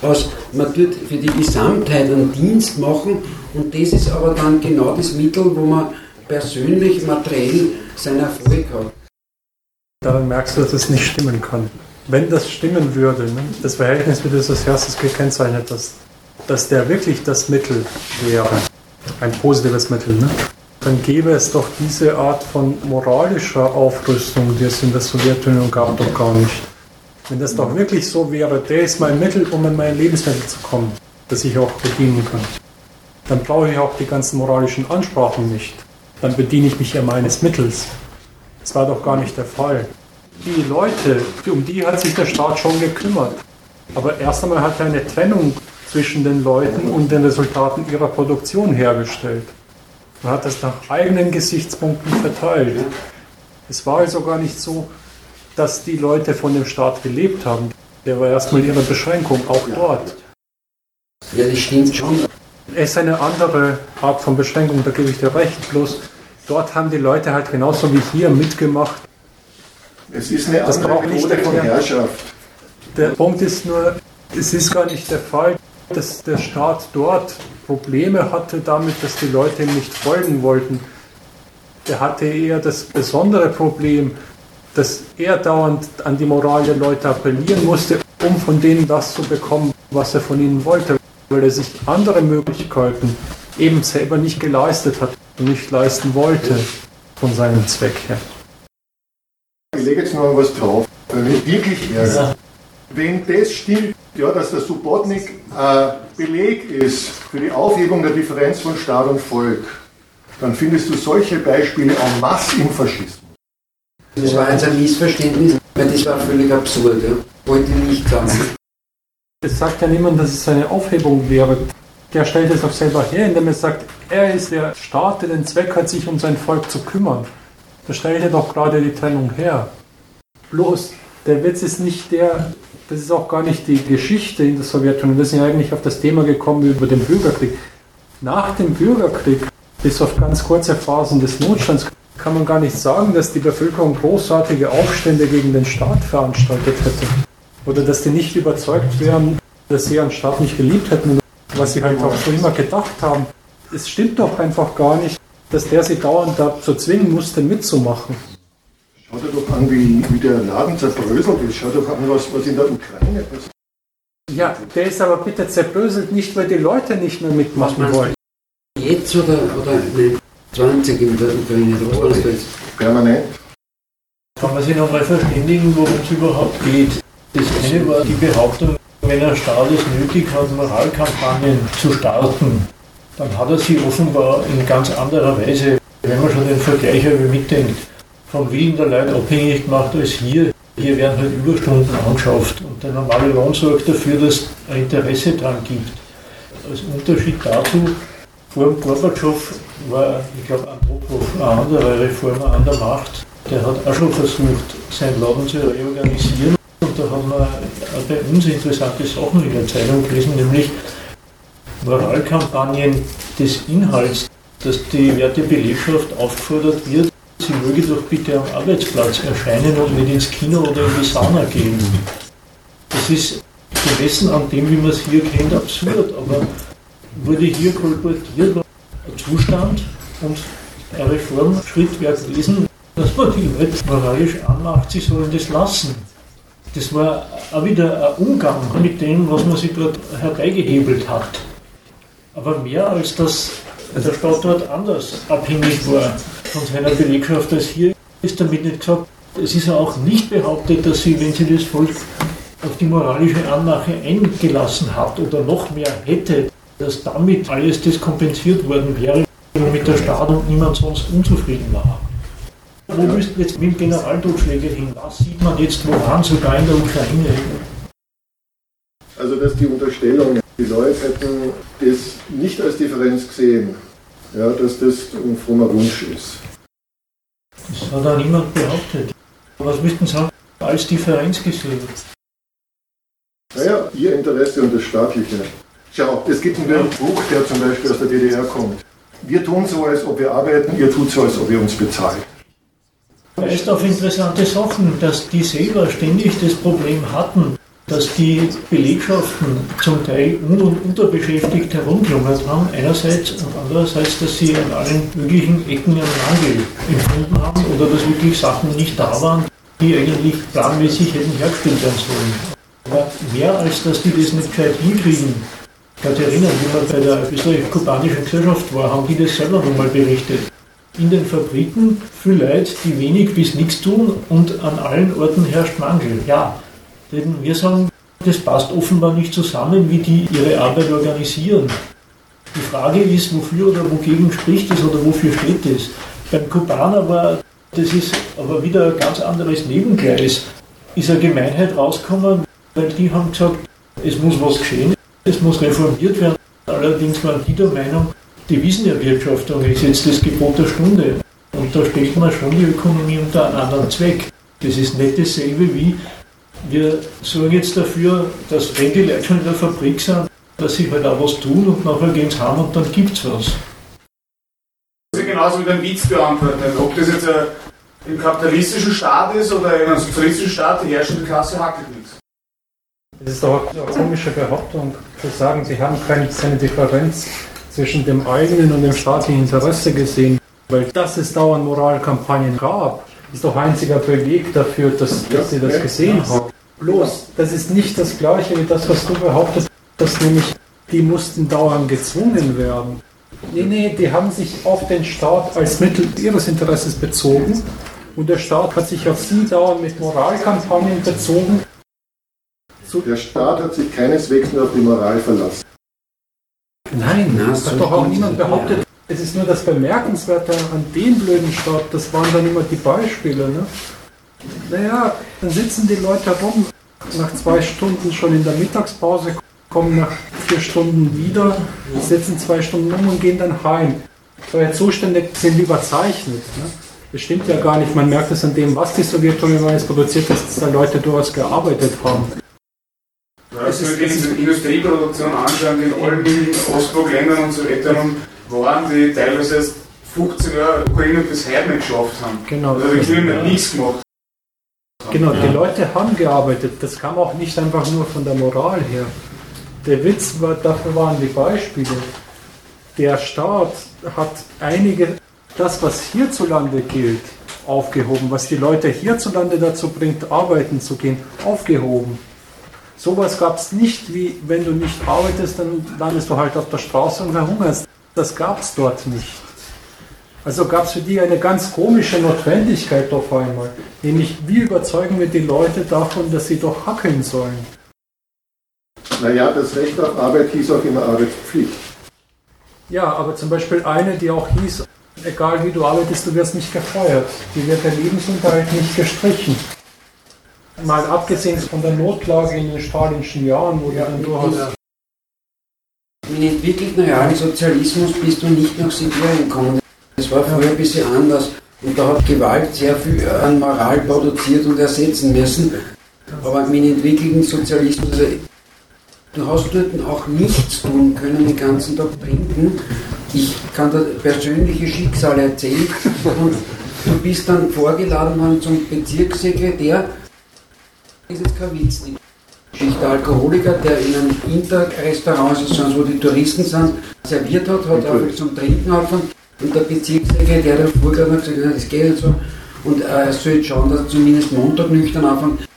aus man tut für die Gesamtheit einen Dienst machen und das ist aber dann genau das Mittel, wo man persönlich, materiell seinen Erfolg hat. Daran merkst du, dass es nicht stimmen kann wenn das stimmen würde, ne, das Verhältnis, wie du es als erstes gekennzeichnet hast, dass der wirklich das Mittel wäre, ein positives Mittel, ne, dann gäbe es doch diese Art von moralischer Aufrüstung, die es in der Sowjetunion gab, doch gar nicht. Wenn das doch wirklich so wäre, der ist mein Mittel, um in mein Lebensmittel zu kommen, das ich auch bedienen kann, dann brauche ich auch die ganzen moralischen Ansprachen nicht. Dann bediene ich mich ja meines Mittels. Das war doch gar nicht der Fall die Leute, um die hat sich der Staat schon gekümmert. Aber erst einmal hat er eine Trennung zwischen den Leuten und den Resultaten ihrer Produktion hergestellt. Man hat das nach eigenen Gesichtspunkten verteilt. Es war also gar nicht so, dass die Leute von dem Staat gelebt haben. Der war erstmal ihre Beschränkung, auch dort. Ja, das stimmt schon. Es ist eine andere Art von Beschränkung, da gebe ich dir recht. Bloß dort haben die Leute halt genauso wie hier mitgemacht es ist eine das andere Methode von Herrschaft. Der Punkt ist nur, es ist gar nicht der Fall, dass der Staat dort Probleme hatte damit, dass die Leute ihm nicht folgen wollten. Er hatte eher das besondere Problem, dass er dauernd an die Moral der Leute appellieren musste, um von denen das zu bekommen, was er von ihnen wollte, weil er sich andere Möglichkeiten eben selber nicht geleistet hat und nicht leisten wollte von seinem Zweck her. Ich lege jetzt noch was drauf, weil mich wirklich ärgert. Wenn das stimmt, ja, dass der Subotnik äh, Beleg ist für die Aufhebung der Differenz von Staat und Volk, dann findest du solche Beispiele en masse im Faschismus. Das war jetzt ein Missverständnis, weil das war völlig absurd. Ja. Wollte nicht sagen. Es sagt ja niemand, dass es eine Aufhebung wäre. Der stellt es auch selber her, indem er sagt, er ist der Staat, der den Zweck hat, sich um sein Volk zu kümmern. Da er doch gerade die Trennung her. Bloß, der Witz ist nicht der, das ist auch gar nicht die Geschichte in der Sowjetunion. Wir sind ja eigentlich auf das Thema gekommen über den Bürgerkrieg. Nach dem Bürgerkrieg, bis auf ganz kurze Phasen des Notstands, kann man gar nicht sagen, dass die Bevölkerung großartige Aufstände gegen den Staat veranstaltet hätte. Oder dass die nicht überzeugt wären, dass sie ihren Staat nicht geliebt hätten, was sie halt auch so immer gedacht haben. Es stimmt doch einfach gar nicht dass der sie dauernd dazu zwingen musste, mitzumachen. Schau dir doch an, wie, wie der Laden zerbröselt ist. Schau doch an, was, was in der Ukraine passiert. Ja, der ist aber bitte zerbröselt nicht, weil die Leute nicht mehr mitmachen wollen. Jetzt oder, oder ne, 20 in der Ukraine? Oder was Permanent. Kann man sich nochmal verständigen, worum es überhaupt geht? Das eine war die Behauptung, wenn ein Staat es nötig hat, Moralkampagnen zu starten, dann hat er sie offenbar in ganz anderer Weise, wenn man schon den Vergleich mitdenkt, vom Willen der Leute abhängig gemacht als hier. Hier werden halt Überstunden angeschafft und der normale Lohn sorgt dafür, dass ein Interesse daran gibt. Als Unterschied dazu, vor dem Gorbatschow war, ich glaube, Andropov ein anderer Reformer an der Macht. Der hat auch schon versucht, sein Laden zu reorganisieren. Und da haben wir bei uns interessante Sachen in der Zeitung gelesen, nämlich Moralkampagnen des Inhalts, dass die werte Belegschaft aufgefordert wird, sie möge doch bitte am Arbeitsplatz erscheinen und nicht ins Kino oder in die Sauna gehen. Das ist gemessen an dem, wie man es hier kennt, absurd, aber wurde hier kolportiert, ein Zustand und ein Reformschritt wäre gewesen, dass man die Leute moralisch anmacht, sie sollen das lassen. Das war auch wieder ein Umgang mit dem, was man sich dort herbeigehebelt hat. Aber mehr als dass der Staat dort anders abhängig war von seiner Belegschaft als hier, ist damit nicht gesagt. Es ist ja auch nicht behauptet, dass sie, wenn sie das Volk auf die moralische Anmache eingelassen hat oder noch mehr hätte, dass damit alles das kompensiert worden wäre, womit der Staat und niemand sonst unzufrieden war. Wo müssten jetzt mit dem hin? Was sieht man jetzt woran, sogar in der Ukraine? Also, dass die Unterstellung, die Leute hätten das nicht als Differenz gesehen, ja, dass das ein frommer Wunsch ist. Das hat auch niemand behauptet. Was müssten Sie sagen, als Differenz gesehen? Naja, Ihr Interesse und das Staatliche. Schau, es gibt einen Buch, der zum Beispiel aus der DDR kommt. Wir tun so, als ob wir arbeiten, ihr tut so, als ob ihr uns bezahlt. Weist auf interessante Sachen, dass die selber ständig das Problem hatten, dass die Belegschaften zum Teil un- und unterbeschäftigt herumgelungert haben, einerseits und andererseits, dass sie an allen möglichen Ecken einen Mangel empfunden haben oder dass wirklich Sachen nicht da waren, die eigentlich planmäßig hätten hergestellt werden sollen. Aber mehr als dass die das nicht gescheit hinkriegen, Katharina, wie man bei der österreich-kubanischen Gesellschaft war, haben die das selber nochmal berichtet. In den Fabriken viele Leute, die wenig bis nichts tun und an allen Orten herrscht Mangel. Ja, denn wir sagen, das passt offenbar nicht zusammen, wie die ihre Arbeit organisieren. Die Frage ist, wofür oder wogegen spricht es oder wofür steht es. Beim Kubaner war, das ist aber wieder ein ganz anderes Nebengleis, ist eine Gemeinheit rausgekommen, weil die haben gesagt, es muss was geschehen, es muss reformiert werden. Allerdings waren die der Meinung, die Wissenerwirtschaftung ist jetzt das Gebot der Stunde. Und da stellt man schon die Ökonomie unter einen anderen Zweck. Das ist nicht dasselbe wie, wir sorgen jetzt dafür, dass wenn die Leute schon in der Fabrik sind, dass sie halt auch was tun und nachher gehen sie heim und dann gibt es was. Das ist genauso wie ein Witz beantworten. Ob das jetzt ein, im kapitalistischen Staat ist oder in einem sozialistischen Staat, die herrschende Klasse hackelt nichts. Es ist doch eine komische Behauptung, zu sagen, Sie haben keine, keine Differenz zwischen dem eigenen und dem staatlichen Interesse gesehen, weil dass es dauernd Moralkampagnen gab, ist doch einziger Beleg dafür, dass, dass Sie das gesehen haben. Bloß, das ist nicht das Gleiche wie das, was du behauptest, dass nämlich die mussten dauernd gezwungen werden. Nee, nee, die haben sich auf den Staat als Mittel ihres Interesses bezogen und der Staat hat sich auf sie dauernd mit Moralkampagnen bezogen. Der Staat hat sich keineswegs nur auf die Moral verlassen. Nein, das hat doch auch niemand behauptet. Es ist nur das Bemerkenswerte an dem blöden Staat, das waren dann immer die Beispiele. Ne? Naja, dann sitzen die Leute rum, nach zwei Stunden schon in der Mittagspause, kommen nach vier Stunden wieder, sitzen zwei Stunden um und gehen dann heim. Solche Zustände sind überzeichnet. Ne? Das stimmt ja gar nicht. Man merkt es an dem, was die Sowjetunion jetzt produziert, dass da Leute durchaus gearbeitet haben. Wenn wir die Industrieproduktion anschauen, in allen Ostblockländern und so weiter, waren die teilweise erst 15 Jahre Ukraine bis heute nicht geschafft haben. Genau. Also die Klima hat nichts gemacht. Genau, die Leute haben gearbeitet. Das kam auch nicht einfach nur von der Moral her. Der Witz war, dafür waren die Beispiele. Der Staat hat einige, das was hierzulande gilt, aufgehoben, was die Leute hierzulande dazu bringt, arbeiten zu gehen, aufgehoben. Sowas gab es nicht, wie wenn du nicht arbeitest, dann landest du halt auf der Straße und verhungerst. Das gab es dort nicht. Also gab es für die eine ganz komische Notwendigkeit auf einmal. Nämlich, wie überzeugen wir die Leute davon, dass sie doch hackeln sollen? Naja, das Recht auf Arbeit hieß auch immer Arbeitspflicht. Ja, aber zum Beispiel eine, die auch hieß, egal wie du arbeitest, du wirst nicht gefeuert. Die wird der Lebensunterhalt nicht gestrichen. Mal abgesehen von der Notlage in den stalinischen Jahren, wo ja, du dann durchaus. Im entwickelten realen Sozialismus bist du nicht nach Sibirien gekommen. Das war früher ein bisschen anders. Und da hat Gewalt sehr viel an Moral produziert und ersetzen müssen. Aber im entwickelten Sozialismus, also, du hast dort auch nichts tun können, den ganzen Tag trinken. Ich kann da persönliche Schicksale erzählen. Und du bist dann vorgeladen worden zum Bezirkssekretär. Das ist jetzt kein Witz. Der Alkoholiker, der in einem Interrestaurant, sonst wo die Touristen sind, serviert hat, hat auch zum Trinken angefangen. Und der Bezirkssekretär der Vorgang hat gesagt, das geht nicht so. Und äh, er soll jetzt schauen, dass er zumindest Montag nüchtern anfängt.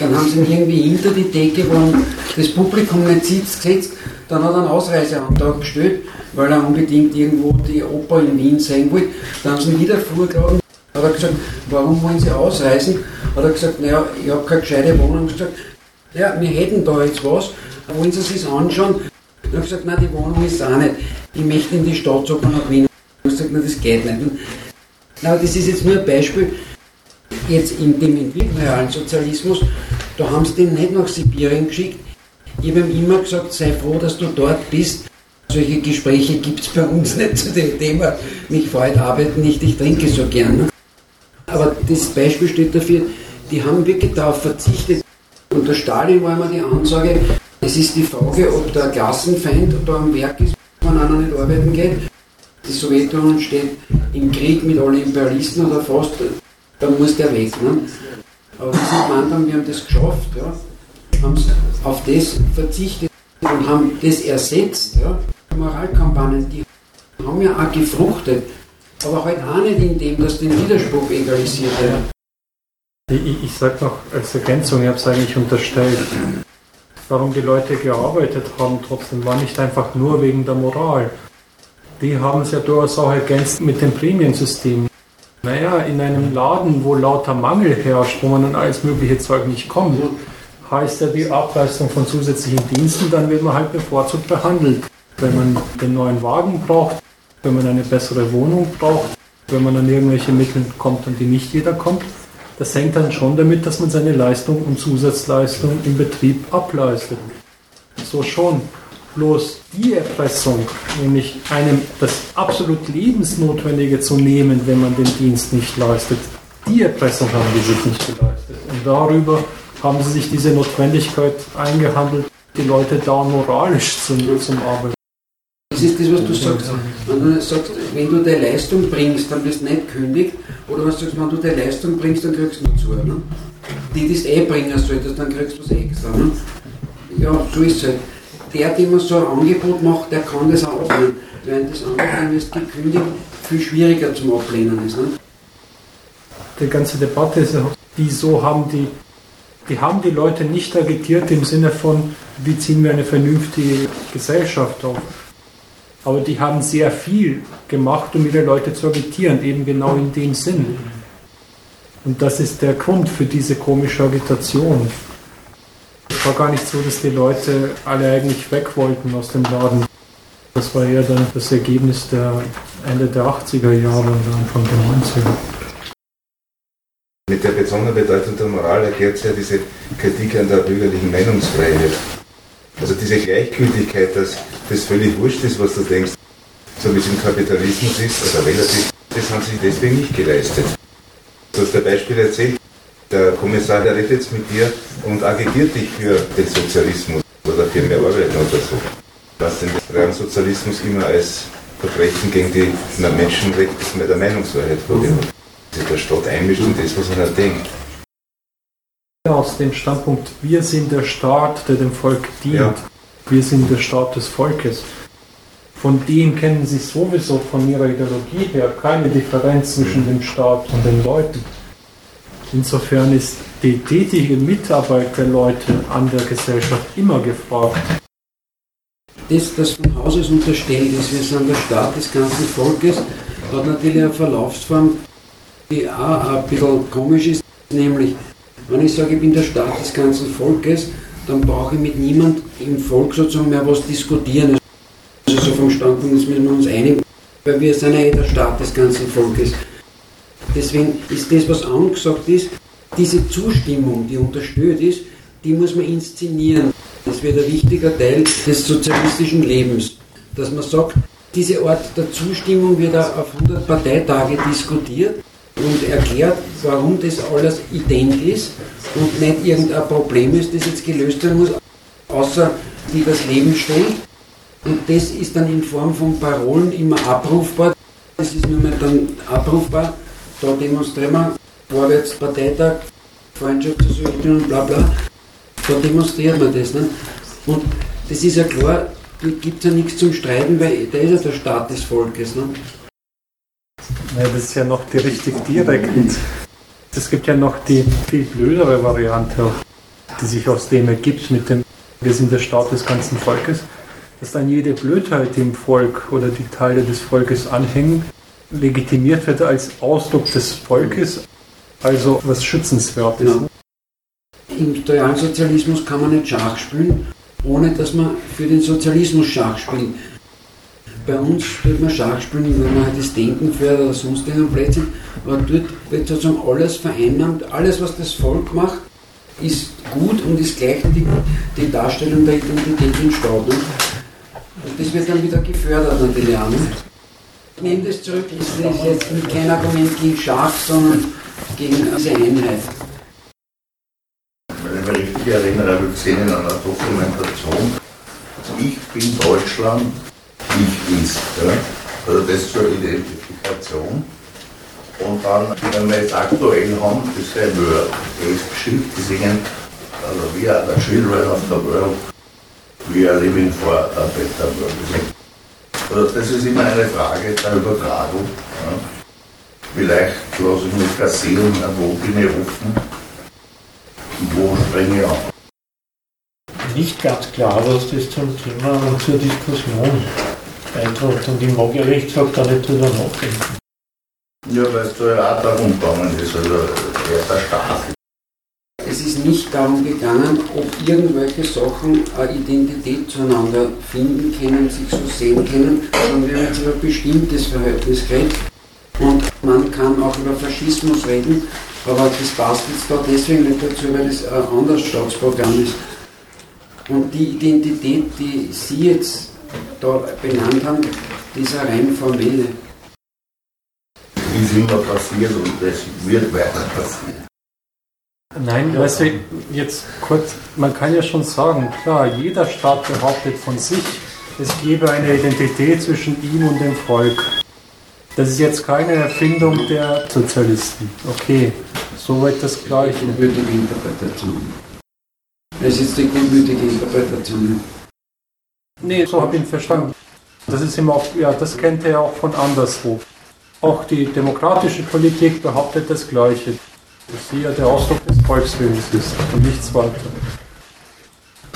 Dann haben sie ihn irgendwie hinter die Decke, wo das Publikum nicht sitzt, gesetzt. Dann hat er einen Ausreiseantrag gestellt, weil er unbedingt irgendwo die Oper in Wien sehen wollte. Dann haben sie ihn wieder vorgeladen. Hat er gesagt, warum wollen Sie ausreisen? Hat er gesagt, naja, ich habe keine gescheite Wohnung. gesagt, ja, wir hätten da jetzt was, wollen Sie sich anschauen? Er hat gesagt, nein, die Wohnung ist auch nicht. Ich möchte in die Stadt sogar nach Wien. Ich gesagt, na, das geht nicht. Na, das ist jetzt nur ein Beispiel. Jetzt in dem entwickelten realen Sozialismus, da haben sie den nicht nach Sibirien geschickt. Ich habe ihm immer gesagt, sei froh, dass du dort bist. Solche Gespräche gibt es bei uns nicht zu dem Thema. Mich freut Arbeiten nicht, ich trinke so gern. Aber das Beispiel steht dafür, die haben wirklich darauf verzichtet. Unter Stalin war immer die Ansage, es ist die Frage, ob der Klassenfeind da am Werk ist, wenn einer nicht arbeiten geht die Sowjetunion steht im Krieg mit allen Imperialisten oder fast, dann muss der weg. Ne? Aber wir sind Mann, wir haben das geschafft, ja? haben auf das verzichtet und haben das ersetzt. Ja? Moralkampagnen, die haben ja auch gefruchtet, aber halt auch nicht in dem, dass den Widerspruch egalisiert wird. Ich, ich sage noch als Ergänzung, ich habe es eigentlich unterstellt, warum die Leute gearbeitet haben, trotzdem war nicht einfach nur wegen der Moral die haben es ja durchaus auch ergänzt mit dem Prämiensystem. Naja, in einem Laden, wo lauter Mangel herrscht, wo man an alles mögliche Zeug nicht kommt, heißt ja die Ableistung von zusätzlichen Diensten, dann wird man halt bevorzugt behandelt. Wenn man den neuen Wagen braucht, wenn man eine bessere Wohnung braucht, wenn man an irgendwelche Mittel kommt, an die nicht jeder kommt, das hängt dann schon damit, dass man seine Leistung und Zusatzleistung im Betrieb ableistet. So schon. Bloß die Erpressung, nämlich einem das absolut Lebensnotwendige zu nehmen, wenn man den Dienst nicht leistet, die Erpressung haben die sich nicht geleistet. Und darüber haben sie sich diese Notwendigkeit eingehandelt, die Leute da moralisch zum, zum Arbeiten. Das ist das, was du sagst. Wenn du sagst, wenn du deine Leistung bringst, dann bist du nicht kündigt. Oder wenn du sagst, wenn du deine Leistung bringst, dann kriegst du zu. Ne? Die, es eh bringen solltest, dann kriegst du was extra. Ne? Ja, so ist es halt der, dem man so ein Angebot macht, der kann das auch ablehnen. Während das andere, wenn es gekündigt, viel schwieriger zum Ablehnen ist. Ne? Die ganze Debatte ist wieso haben die, die haben die Leute nicht agitiert im Sinne von, wie ziehen wir eine vernünftige Gesellschaft auf. Aber die haben sehr viel gemacht, um ihre Leute zu agitieren, eben genau in dem Sinn. Und das ist der Grund für diese komische Agitation. Es war gar nicht so, dass die Leute alle eigentlich weg wollten aus dem Laden. Das war eher dann das Ergebnis der Ende der 80er Jahre und Anfang der 90er. Mit der besonderen Bedeutung der Moral erklärt sich ja diese Kritik an der bürgerlichen Meinungsfreiheit. Also diese Gleichgültigkeit, dass das völlig wurscht ist, was du denkst, so wie es im Kapitalismus ist, also relativ, das haben sie deswegen nicht geleistet. Du hast ein Beispiel erzählt, der Kommissar der redet jetzt mit dir und agitiert dich für den Sozialismus oder für mehr Arbeit oder so. Was realen Sozialismus immer als Verbrechen gegen die Menschenrechte der Meinungsfreiheit vorgenommen. Sich der Staat einmischt in das, was er denkt. Aus dem Standpunkt, wir sind der Staat, der dem Volk dient. Ja. Wir sind der Staat des Volkes. Von dem kennen Sie sowieso von Ihrer Ideologie her keine Differenz zwischen dem Staat und den Leuten. Insofern ist die tätige Mitarbeit der Leute an der Gesellschaft immer gefragt. Das, das von Haus aus unterstellt ist, wir sind der Staat des ganzen Volkes, hat natürlich eine Verlaufsform, die auch ein bisschen komisch ist, nämlich, wenn ich sage, ich bin der Staat des ganzen Volkes, dann brauche ich mit niemand im Volk sozusagen mehr was diskutieren. Also so vom Standpunkt müssen wir uns einigen, weil wir sind ja eh der Staat des ganzen Volkes. Deswegen ist das, was angesagt ist, diese Zustimmung, die unterstützt ist, die muss man inszenieren. Das wird ein wichtiger Teil des sozialistischen Lebens. Dass man sagt, diese Art der Zustimmung wird auf 100 Parteitage diskutiert und erklärt, warum das alles ident ist und nicht irgendein Problem ist, das jetzt gelöst werden muss, außer die das Leben stellt. Und das ist dann in Form von Parolen immer abrufbar. Das ist nur mehr dann abrufbar. Da demonstrieren wir vorwärts Parteitag, Freundschaft zu und bla bla. Da demonstriert man das. Ne? Und das ist ja klar, da gibt es ja nichts zum Streiten, weil der ist ja der Staat des Volkes. Ne? Ja, das ist ja noch die richtig direkt. Es gibt ja noch die viel blödere Variante, die sich aus dem ergibt mit dem, wir sind der Staat des ganzen Volkes, dass dann jede Blödheit, im Volk oder die Teile des Volkes anhängen, legitimiert wird als Ausdruck des Volkes, also was Schützenswertes. Genau. Im Realsozialismus kann man nicht Schach spielen, ohne dass man für den Sozialismus Schach spielt. Bei uns spielt man Schach spielen, wenn man halt das Denken fördert oder sonst irgendeinen Blödsinn, aber dort wird sozusagen alles vereinnahmt, alles was das Volk macht, ist gut und ist gleichzeitig die Darstellung der Identität im Staat. Und das wird dann wieder gefördert natürlich auch. Ich nehme das zurück, das ist jetzt kein Argument gegen Schach, sondern gegen diese Einheit. Wenn ich mich richtig erinnere, habe ich gesehen in einer Dokumentation, ich bin Deutschland, ich ist. Ja? Also das zur Identifikation. Und dann, wenn wir jetzt aktuell haben, das ist ein Word, der ist geschrieben, die singen, also we are the children of the world, we are living for a better world. Also das ist immer eine Frage der Übertragung. Ja? Vielleicht lasse ich mich kassieren, wo bin ich offen, wo springe ich auf. Nicht ganz klar, was das zum Thema und zur Diskussion beiträgt. Und ich mag ehrlich gesagt da nicht drüber nachdenken. Ja, weil es da ja auch darum gegangen ist, also er der Staat. Es ist nicht darum gegangen, ob irgendwelche Sachen eine Identität zueinander finden können, sich so sehen können, sondern wir haben jetzt über ein bestimmtes Verhältnis geredet. Und man kann auch über Faschismus reden, aber das passt jetzt da deswegen nicht dazu, weil das ein anderes Staatsprogramm ist. Und die Identität, die Sie jetzt da benannt haben, die ist eine rein formelle. Ist immer passiert und das wird weiter passieren. Nein, ja. weißt du, jetzt kurz, man kann ja schon sagen, klar, jeder Staat behauptet von sich, es gebe eine Identität zwischen ihm und dem Volk. Das ist jetzt keine Erfindung der Sozialisten. Okay, soweit das Gleiche. Gutmütige Interpretation. Das ist die gutmütige Interpretation. Nee, so habe ich ihn verstanden. Das ist immer auch, ja, das kennt er ja auch von anderswo. Auch die demokratische Politik behauptet das Gleiche. Dass sie ja der Ausdruck des Volkswillens ist und nichts weiter.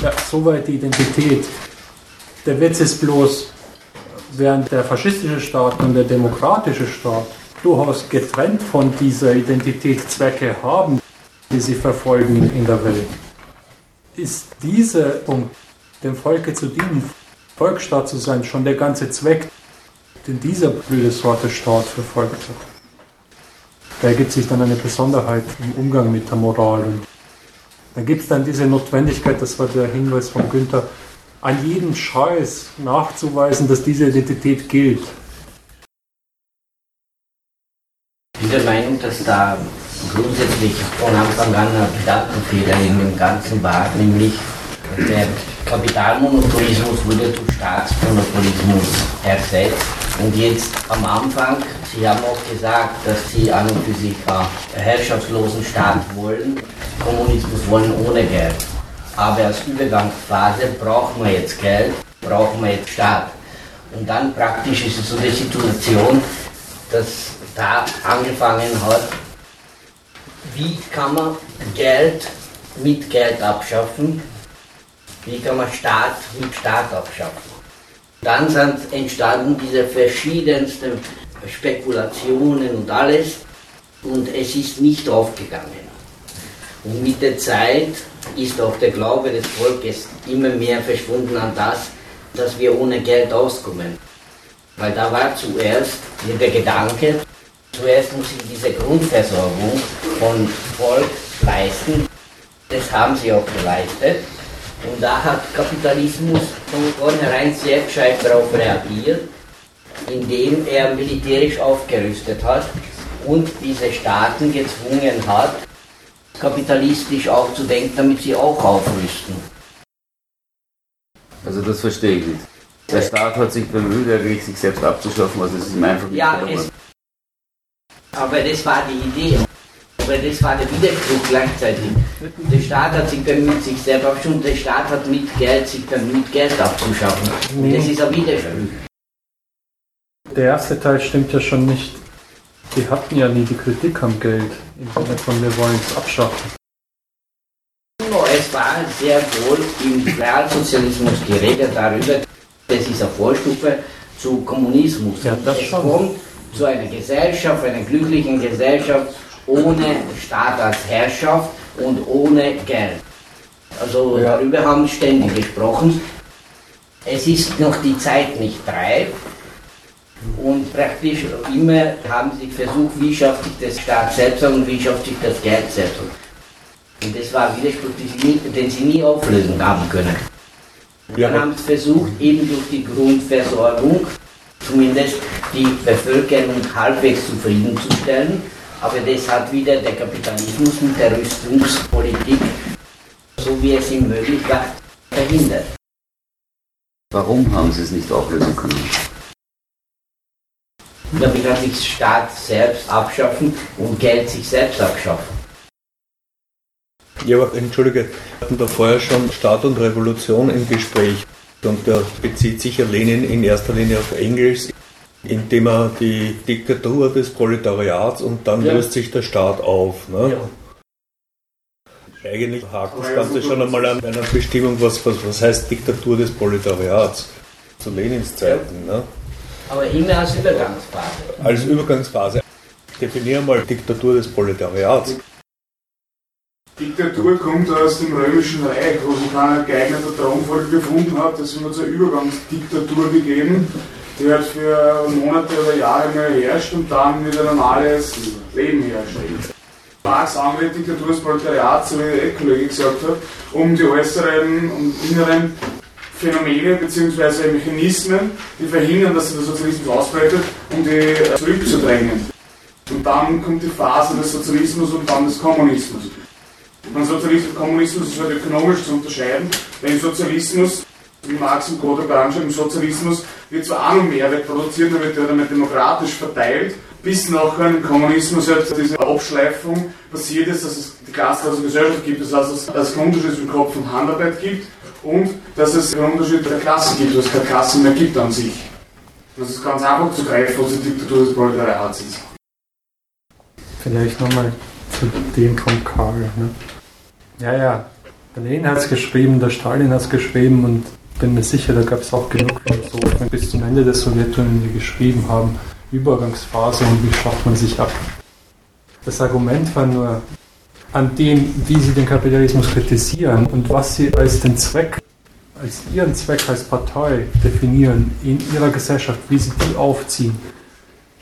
Ja, soweit die Identität. Der Witz ist bloß, während der faschistische Staat und der demokratische Staat durchaus getrennt von dieser Identität Zwecke haben, die sie verfolgen in der Welt, ist dieser Punkt, dem Volke zu dienen, Volksstaat zu sein, schon der ganze Zweck, den dieser blöde Sorte Staat verfolgt hat. Da ergibt sich dann eine Besonderheit im Umgang mit der Moral. Und da gibt es dann diese Notwendigkeit, das war der Hinweis von Günther, an jedem Scheiß nachzuweisen, dass diese Identität gilt. Ich bin der Meinung, dass da grundsätzlich von Anfang an ein Gedankenfehler in dem Ganzen war, nämlich der Kapitalmonopolismus wurde durch Staatsmonopolismus ersetzt. Und jetzt am Anfang, Sie haben auch gesagt, dass Sie an und für sich einen herrschaftslosen Staat wollen, Kommunismus wollen ohne Geld. Aber als Übergangsphase brauchen wir jetzt Geld, brauchen wir jetzt Staat. Und dann praktisch ist es so die Situation, dass da angefangen hat, wie kann man Geld mit Geld abschaffen, wie kann man Staat mit Staat abschaffen. Dann sind entstanden diese verschiedensten Spekulationen und alles. Und es ist nicht aufgegangen. Und mit der Zeit ist auch der Glaube des Volkes immer mehr verschwunden an das, dass wir ohne Geld auskommen. Weil da war zuerst der Gedanke, zuerst muss ich diese Grundversorgung von Volk leisten. Das haben sie auch geleistet. Und da hat Kapitalismus von vornherein sehr gescheit darauf reagiert, indem er militärisch aufgerüstet hat und diese Staaten gezwungen hat, kapitalistisch aufzudenken, damit sie auch aufrüsten. Also das verstehe ich nicht. Der Staat hat sich bemüht, eigentlich sich selbst abzuschaffen, also es ist ihm einfach nicht ja, Aber das war die Idee. Aber das war der Widerspruch gleichzeitig. Der Staat hat sich bemüht, sich selbst abzuschaffen, der Staat hat mit Geld sich bemüht, Geld abzuschaffen. Und das ist ein Widerspruch. Der erste Teil stimmt ja schon nicht. Die hatten ja nie die Kritik am Geld, im Sinne von wir wollen es abschaffen. Es war sehr wohl im Realsozialismus geredet darüber, das ist eine Vorstufe zu Kommunismus. Ja, das es schon. kommt zu einer Gesellschaft, einer glücklichen Gesellschaft ohne Staat als Herrschaft und ohne Geld. Also Ja. darüber haben wir ständig gesprochen. Es ist noch die Zeit nicht reif und praktisch immer haben sie versucht, wie schafft sich der Staat selbst und wie schafft sich das Geld selbst. Und das war ein Widerspruch, den sie nie, auflösen haben können. Ja, Wir haben es versucht, eben durch die Grundversorgung zumindest die Bevölkerung halbwegs zufriedenzustellen. Aber das hat wieder der Kapitalismus mit der Rüstungspolitik, so wie es ihm möglich war, verhindert. Warum haben sie es nicht auflösen können? Damit kann sich Staat selbst abschaffen und Geld sich selbst abschaffen. Ja, aber entschuldige, wir hatten da vorher schon Staat und Revolution im Gespräch. Und da bezieht sich ja Lenin in erster Linie auf Engels, indem er die Diktatur des Proletariats und dann Ja. löst sich der Staat auf. Ne? Eigentlich hakt das Ganze schon einmal an einer Bestimmung, was, was, was heißt Diktatur des Proletariats zu Lenins Zeiten. Ne? Aber immer als Übergangsphase. Als Übergangsphase. Definiere mal Diktatur des Proletariats. Diktatur kommt aus dem Römischen Reich, wo sich kein geeigneter Thronfolger gefunden hat. Deswegen hat es eine Übergangsdiktatur gegeben, die hat für Monate oder Jahre mal herrscht und dann wieder normales Leben herrscht. Marx andere Diktatur des Proletariats, so wie der Kollege gesagt hat, um die äußeren und inneren Phänomene bzw. Mechanismen, die verhindern, dass sich der Sozialismus ausbreitet, um die äh, zurückzudrängen. Und dann kommt die Phase des Sozialismus und dann des Kommunismus. Beim Sozialismus und Kommunismus ist halt ökonomisch zu unterscheiden, im Sozialismus, wie Marx und Godot beanschreiben, im Sozialismus wird zwar auch noch Mehrwert produziert, aber wird der dann demokratisch verteilt, bis nachher im Kommunismus halt diese Abschleifung passiert ist, dass es die Klassenlose Gesellschaft gibt, das heißt, dass es keinen Unterschied zwischen Kopf und Handarbeit gibt und dass es einen Unterschied der Klasse gibt, dass es keine Klasse mehr gibt an sich. Das ist ganz einfach zu greifen, was die Diktatur des Proletariats ist. Vielleicht nochmal zu dem von Karl. Ne? Ja, ja, der Lenin hat es geschrieben, der Stalin hat es geschrieben und bin mir sicher, da gab es auch genug Philosophen bis zum Ende der Sowjetunion, geschrieben haben, Übergangsphase und wie schafft man sich ab. Das Argument war nur, an dem, wie sie den Kapitalismus kritisieren und was sie als den Zweck, als ihren Zweck als Partei definieren in ihrer Gesellschaft, wie sie die aufziehen,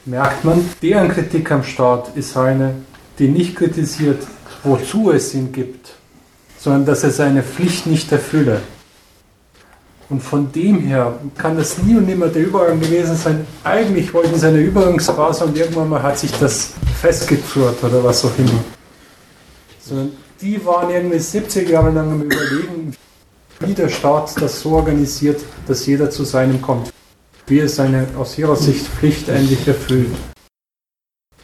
merkt man, deren Kritik am Staat ist eine, die nicht kritisiert, wozu es ihn gibt, sondern dass er seine Pflicht nicht erfülle. Und von dem her kann das nie und nimmer der Übergang gewesen sein. Eigentlich wollten sie eine Übergangsphase und irgendwann mal hat sich das festgezurrt oder was auch immer. Sondern die waren irgendwie 70 Jahre lang am Überlegen, wie der Staat das so organisiert, dass jeder zu seinem kommt. Wie er seine aus ihrer Sicht Pflicht endlich erfüllt.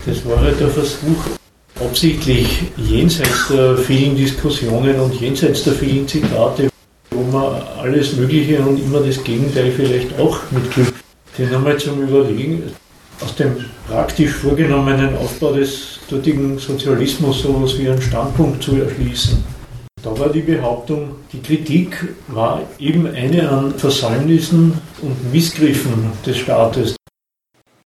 Das war halt der Versuch, absichtlich jenseits der vielen Diskussionen und jenseits der vielen Zitate, wo man alles Mögliche und immer das Gegenteil vielleicht auch mitkriegt, den einmal zum Überlegen, aus dem praktisch vorgenommenen Aufbau des dortigen Sozialismus so etwas wie einen Standpunkt zu erschließen. Da war die Behauptung, die Kritik war eben eine an Versäumnissen und Missgriffen des Staates.